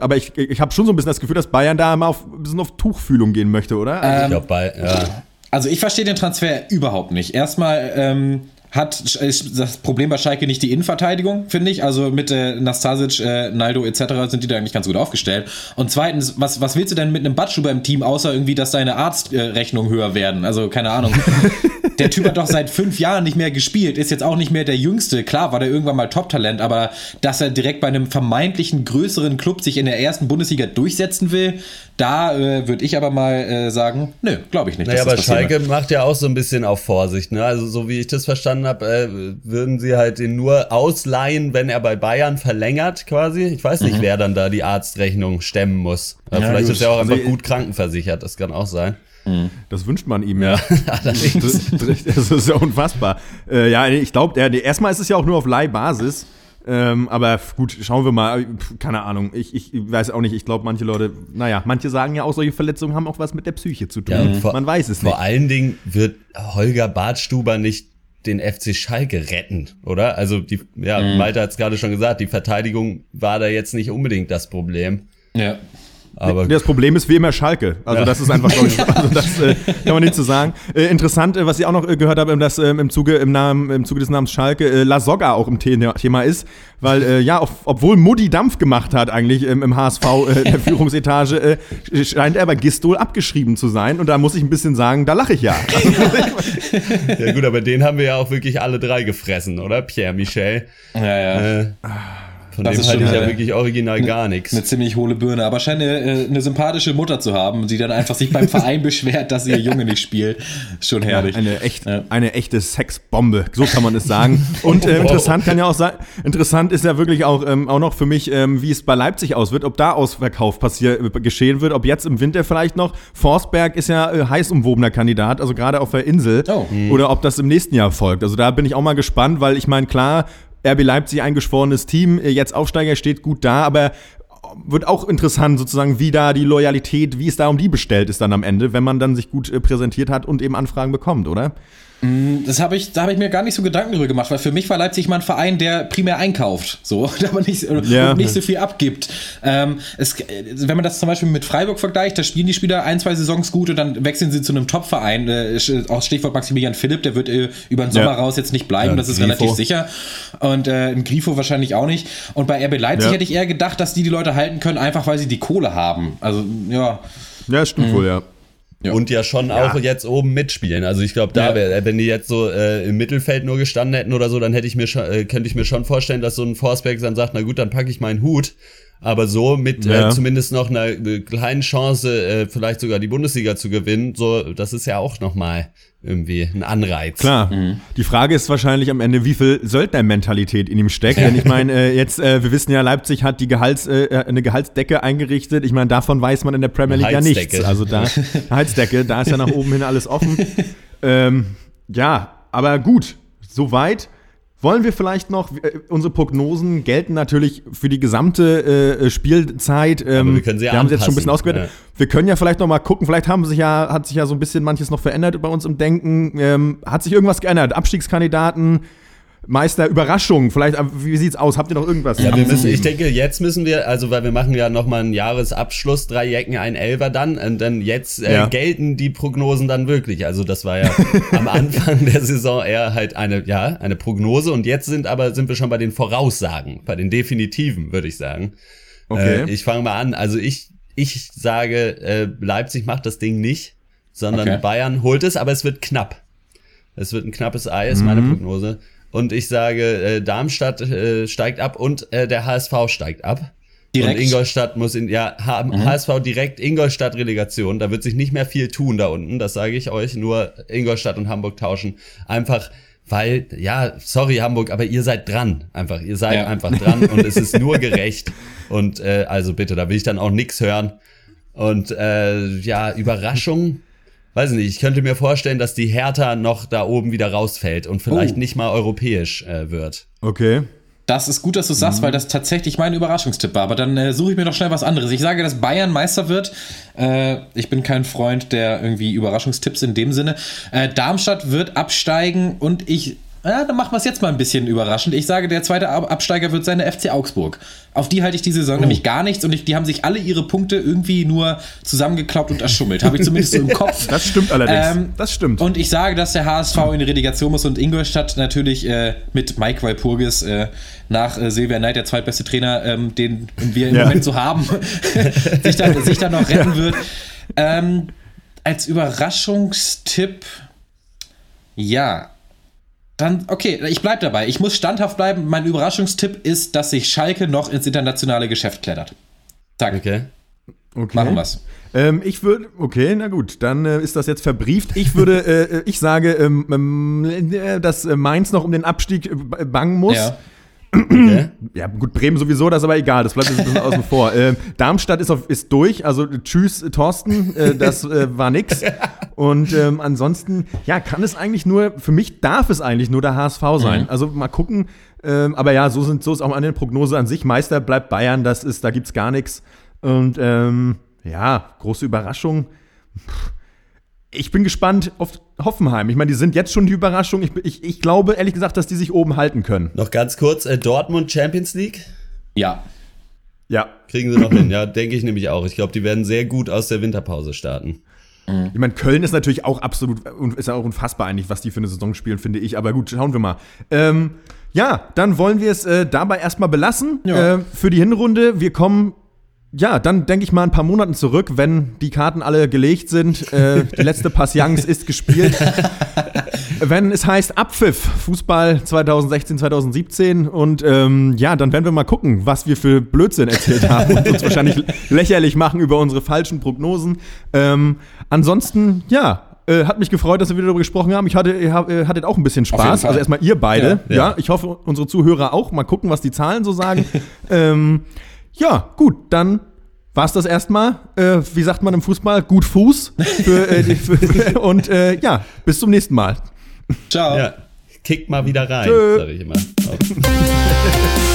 Aber ich, ich habe schon so ein bisschen das Gefühl, dass Bayern da mal auf, ein bisschen auf Tuchfühlung gehen möchte, oder? Also, ähm, ich glaube, ja. Also ich verstehe den Transfer überhaupt nicht. Erstmal ähm, hat das Problem bei Schalke nicht die Innenverteidigung, finde ich. Also mit äh, Nastasic, äh, Naldo etc. sind die da eigentlich ganz gut aufgestellt. Und zweitens, was, was willst du denn mit einem Battschuber im Team, außer irgendwie, dass deine Arztrechnungen äh, höher werden? Also keine Ahnung. der Typ hat doch seit fünf Jahren nicht mehr gespielt, ist jetzt auch nicht mehr der Jüngste. Klar war der irgendwann mal Top-Talent, aber dass er direkt bei einem vermeintlichen größeren Club sich in der ersten Bundesliga durchsetzen will, da äh, würde ich aber mal äh, sagen, nö, glaube ich nicht. Naja, aber Schalke macht ja auch so ein bisschen auf Vorsicht. Ne? Also so wie ich das verstanden habe, äh, würden sie halt den nur ausleihen, wenn er bei Bayern verlängert quasi. Ich weiß nicht, mhm. wer dann da die Arztrechnung stemmen muss. Ja, vielleicht gut. ist er auch einfach also, gut krankenversichert, das kann auch sein. Mhm. Das wünscht man ihm ja. Allerdings. das, ist ja unfassbar. Äh, ja, ich glaube, erstmal ist es ja auch nur auf Leihbasis. Ähm, aber gut, schauen wir mal. Keine Ahnung. Ich, ich weiß auch nicht. Ich glaube, manche Leute, naja, manche sagen ja auch, solche Verletzungen haben auch was mit der Psyche zu tun. Ja, vor, Man weiß es nicht. Vor allen Dingen wird Holger Bartstuber nicht den FC Schalke retten, oder? Also die, ja, mhm. Malte hat es gerade schon gesagt, die Verteidigung war da jetzt nicht unbedingt das Problem. Ja. Aber das Problem ist wie immer Schalke. Also ja. das ist einfach, ich, also das äh, kann man nicht so sagen. Äh, interessant, äh, was ich auch noch äh, gehört habe, dass ähm, im Zuge im Namen im Zuge des Namens Schalke äh, La Soga auch im Thema ist, weil äh, ja, auf, obwohl Mutti Dampf gemacht hat eigentlich ähm, im HSV äh, der Führungsetage, äh, scheint er bei Gistol abgeschrieben zu sein und da muss ich ein bisschen sagen, da lache ich ja. ja gut, aber den haben wir ja auch wirklich alle drei gefressen, oder? Pierre Michel. Ja, ja. Von das dem halte ich ja wirklich original ne, gar nichts. Eine ziemlich hohle Birne, aber scheint eine, äh, eine sympathische Mutter zu haben, die dann einfach sich beim Verein beschwert, dass ihr Junge nicht spielt. Schon herrlich. Ja, eine, echt, ja. eine echte Sexbombe, so kann man es sagen. Und äh, interessant kann ja auch sein, interessant ist ja wirklich auch, ähm, auch noch für mich, ähm, wie es bei Leipzig aus wird, ob da Ausverkauf passier, äh, geschehen wird, ob jetzt im Winter vielleicht noch. Forsberg ist ja äh, heiß umwobener Kandidat, also gerade auf der Insel. Oh. Oder ob das im nächsten Jahr folgt. Also da bin ich auch mal gespannt, weil ich meine, klar, RB Leipzig eingeschworenes Team, äh, jetzt Aufsteiger steht gut da, aber wird auch interessant sozusagen, wie da die Loyalität, wie es da um die bestellt ist dann am Ende, wenn man dann sich gut äh, präsentiert hat und eben Anfragen bekommt, oder? Mm, das habe ich, da habe ich mir gar nicht so Gedanken drüber gemacht, weil für mich war Leipzig mal ein Verein, der primär einkauft, so, aber nicht, ja. nicht so viel abgibt. Ähm, es, wenn man das zum Beispiel mit Freiburg vergleicht, da spielen die Spieler ein, zwei Saisons gut und dann wechseln sie zu einem Top-Verein. Äh, auch Stichwort Maximilian Philipp, der wird äh, über den Sommer ja. raus jetzt nicht bleiben, ja, das ist Grifo. relativ sicher. Und äh, ein Grifo wahrscheinlich auch nicht. Und bei RB Leipzig hätte ich eher gedacht, dass die die Leute halten können, einfach weil sie die Kohle haben. Also, ja. Ja, stimmt mhm. wohl, ja. Ja. Und ja schon ja. auch jetzt oben mitspielen. Also ich glaube, da wär, wenn die jetzt so äh, im Mittelfeld nur gestanden hätten oder so, dann hätte ich mir schon, äh, könnte ich mir schon vorstellen, dass so ein Forsberg dann sagt, na gut, dann packe ich meinen Hut. Aber so mit äh, äh, zumindest noch einer äh, kleinen Chance, äh, vielleicht sogar die Bundesliga zu gewinnen, so das ist ja auch noch mal irgendwie ein Anreiz. Klar. Mhm. Die Frage ist wahrscheinlich am Ende, wie viel Söldnermentalität in ihm steckt. Denn ich meine, äh, jetzt, äh, wir wissen ja, Leipzig hat die Gehalts, äh, äh eine Gehaltsdecke eingerichtet. Ich meine, davon weiß man in der Premier League ja nichts. Also da, Heizdecke, da ist ja nach oben hin alles offen. ähm, ja, aber gut, soweit. Wollen wir vielleicht noch, äh, unsere Prognosen gelten natürlich für die gesamte äh, Spielzeit. Ähm, wir können sie ja Wir haben sie jetzt schon ein bisschen ausgewertet. Ja. Wir können ja vielleicht noch mal gucken, vielleicht haben sich ja, hat sich ja so ein bisschen manches noch verändert bei uns im Denken. Ähm, hat sich irgendwas geändert? Abstiegskandidaten, Meister Überraschung. Vielleicht, wie sieht's aus? Habt ihr noch irgendwas? Ja, wir müssen, ich denke, jetzt müssen wir, also weil wir machen ja nochmal einen Jahresabschluss, drei Jecken, ein Elver dann. Und dann jetzt äh, ja. gelten die Prognosen dann wirklich. Also das war ja am Anfang der Saison eher halt eine, ja, eine Prognose. Und jetzt sind aber, sind wir schon bei den Voraussagen, bei den definitiven, würde ich sagen. Okay. Äh, ich fange mal an. Also ich, ich sage, äh, Leipzig macht das Ding nicht, sondern okay. Bayern holt es, aber es wird knapp. Es wird ein knappes Ei, ist mhm. meine Prognose. Und ich sage, äh, Darmstadt äh, steigt ab und äh, der HSV steigt ab. Direkt? Und Ingolstadt muss in, ja, H HSV direkt Ingolstadt Relegation. Da wird sich nicht mehr viel tun da unten. Das sage ich euch. Nur Ingolstadt und Hamburg tauschen. Einfach, weil, ja, sorry Hamburg, aber ihr seid dran. Einfach, ihr seid Ja. einfach dran und es ist nur gerecht. Und äh, also bitte, da will ich dann auch nix hören. Und äh, ja, Überraschung. Weiß nicht, ich könnte mir vorstellen, dass die Hertha noch da oben wieder rausfällt und vielleicht Oh. nicht mal europäisch äh, wird. Okay. Das ist gut, dass du sagst, weil das tatsächlich mein Überraschungstipp war. Aber dann äh, suche ich mir doch schnell was anderes. Ich sage, dass Bayern Meister wird. Äh, ich bin kein Freund der irgendwie Überraschungstipps in dem Sinne. Äh, Darmstadt wird absteigen und ich. Ja, dann machen wir es jetzt mal ein bisschen überraschend. Ich sage, der zweite Ab Absteiger wird sein der FC Augsburg. Auf die halte ich diese Saison nämlich gar nichts und ich, die haben sich alle ihre Punkte irgendwie nur zusammengeklaubt und erschummelt. Habe ich zumindest so im Kopf. Das stimmt allerdings. Ähm, das stimmt. Und ich sage, dass der HSV in die Relegation muss und Ingolstadt natürlich äh, mit Mike Walpurgis äh, nach äh, Silvia Knight, der zweitbeste Trainer, ähm, den wir im Ja. Moment so haben, sich, dann, sich dann noch retten wird. Ähm, als Überraschungstipp, ja. Dann, okay, ich bleib dabei. Ich muss standhaft bleiben. Mein Überraschungstipp ist, dass sich Schalke noch ins internationale Geschäft klettert. Zack, Okay? okay. machen wir's. Ähm, ich würde, okay, na gut, dann äh, ist das jetzt verbrieft. Ich würde, äh, ich sage, ähm, ähm, äh, dass äh, Mainz noch um den Abstieg äh, bangen muss. Ja. Okay. Ja, gut, Bremen sowieso, das ist aber egal, das bleibt jetzt ein bisschen außen vor. Ähm, Darmstadt ist, auf, ist durch, also äh, tschüss, äh, Thorsten, äh, das äh, war nix. Und ähm, ansonsten, ja, kann es eigentlich nur, für mich darf es eigentlich nur der HSV sein. Mhm. Also mal gucken, ähm, aber ja, so, sind, so ist auch eine Prognose an sich. Meister bleibt Bayern, das ist, da gibt's gar nichts. Und ähm, ja, große Überraschung. Pff, Ich bin gespannt auf Hoffenheim. Ich meine, die sind jetzt schon die Überraschung. Ich, ich, ich glaube, ehrlich gesagt, dass die sich oben halten können. Noch ganz kurz, äh, Dortmund Champions League? Ja. Ja, Kriegen sie noch hin, ja, denke ich nämlich auch. Ich glaube, die werden sehr gut aus der Winterpause starten. Ich meine, Köln ist natürlich auch absolut und ist ja auch unfassbar eigentlich, was die für eine Saison spielen, finde ich. Aber gut, schauen wir mal. Ähm, ja, dann wollen wir es äh, dabei erstmal belassen Ja. äh, für die Hinrunde. Wir kommen, ja, dann denke ich mal ein paar Monaten zurück, wenn die Karten alle gelegt sind. Äh, die letzte Patience ist gespielt. wenn es heißt Abpfiff, Fußball 2016, 2017. Und ähm, ja, dann werden wir mal gucken, was wir für Blödsinn erzählt haben und uns wahrscheinlich lächerlich machen über unsere falschen Prognosen. Ähm, ansonsten, ja. Äh, hat mich gefreut, dass wir wieder darüber gesprochen haben. Ich hatte, ihr äh, hattet auch ein bisschen Spaß. Also erstmal ihr beide. Ja, Ja. ich hoffe, unsere Zuhörer auch. Mal gucken, was die Zahlen so sagen. ähm, ja, gut, dann war's das erstmal. Äh, wie sagt man im Fußball? Gut Fuß. Für, äh, die, für, und äh, ja, bis zum nächsten Mal. Ciao. Ja, kickt mal wieder rein, sage ich immer.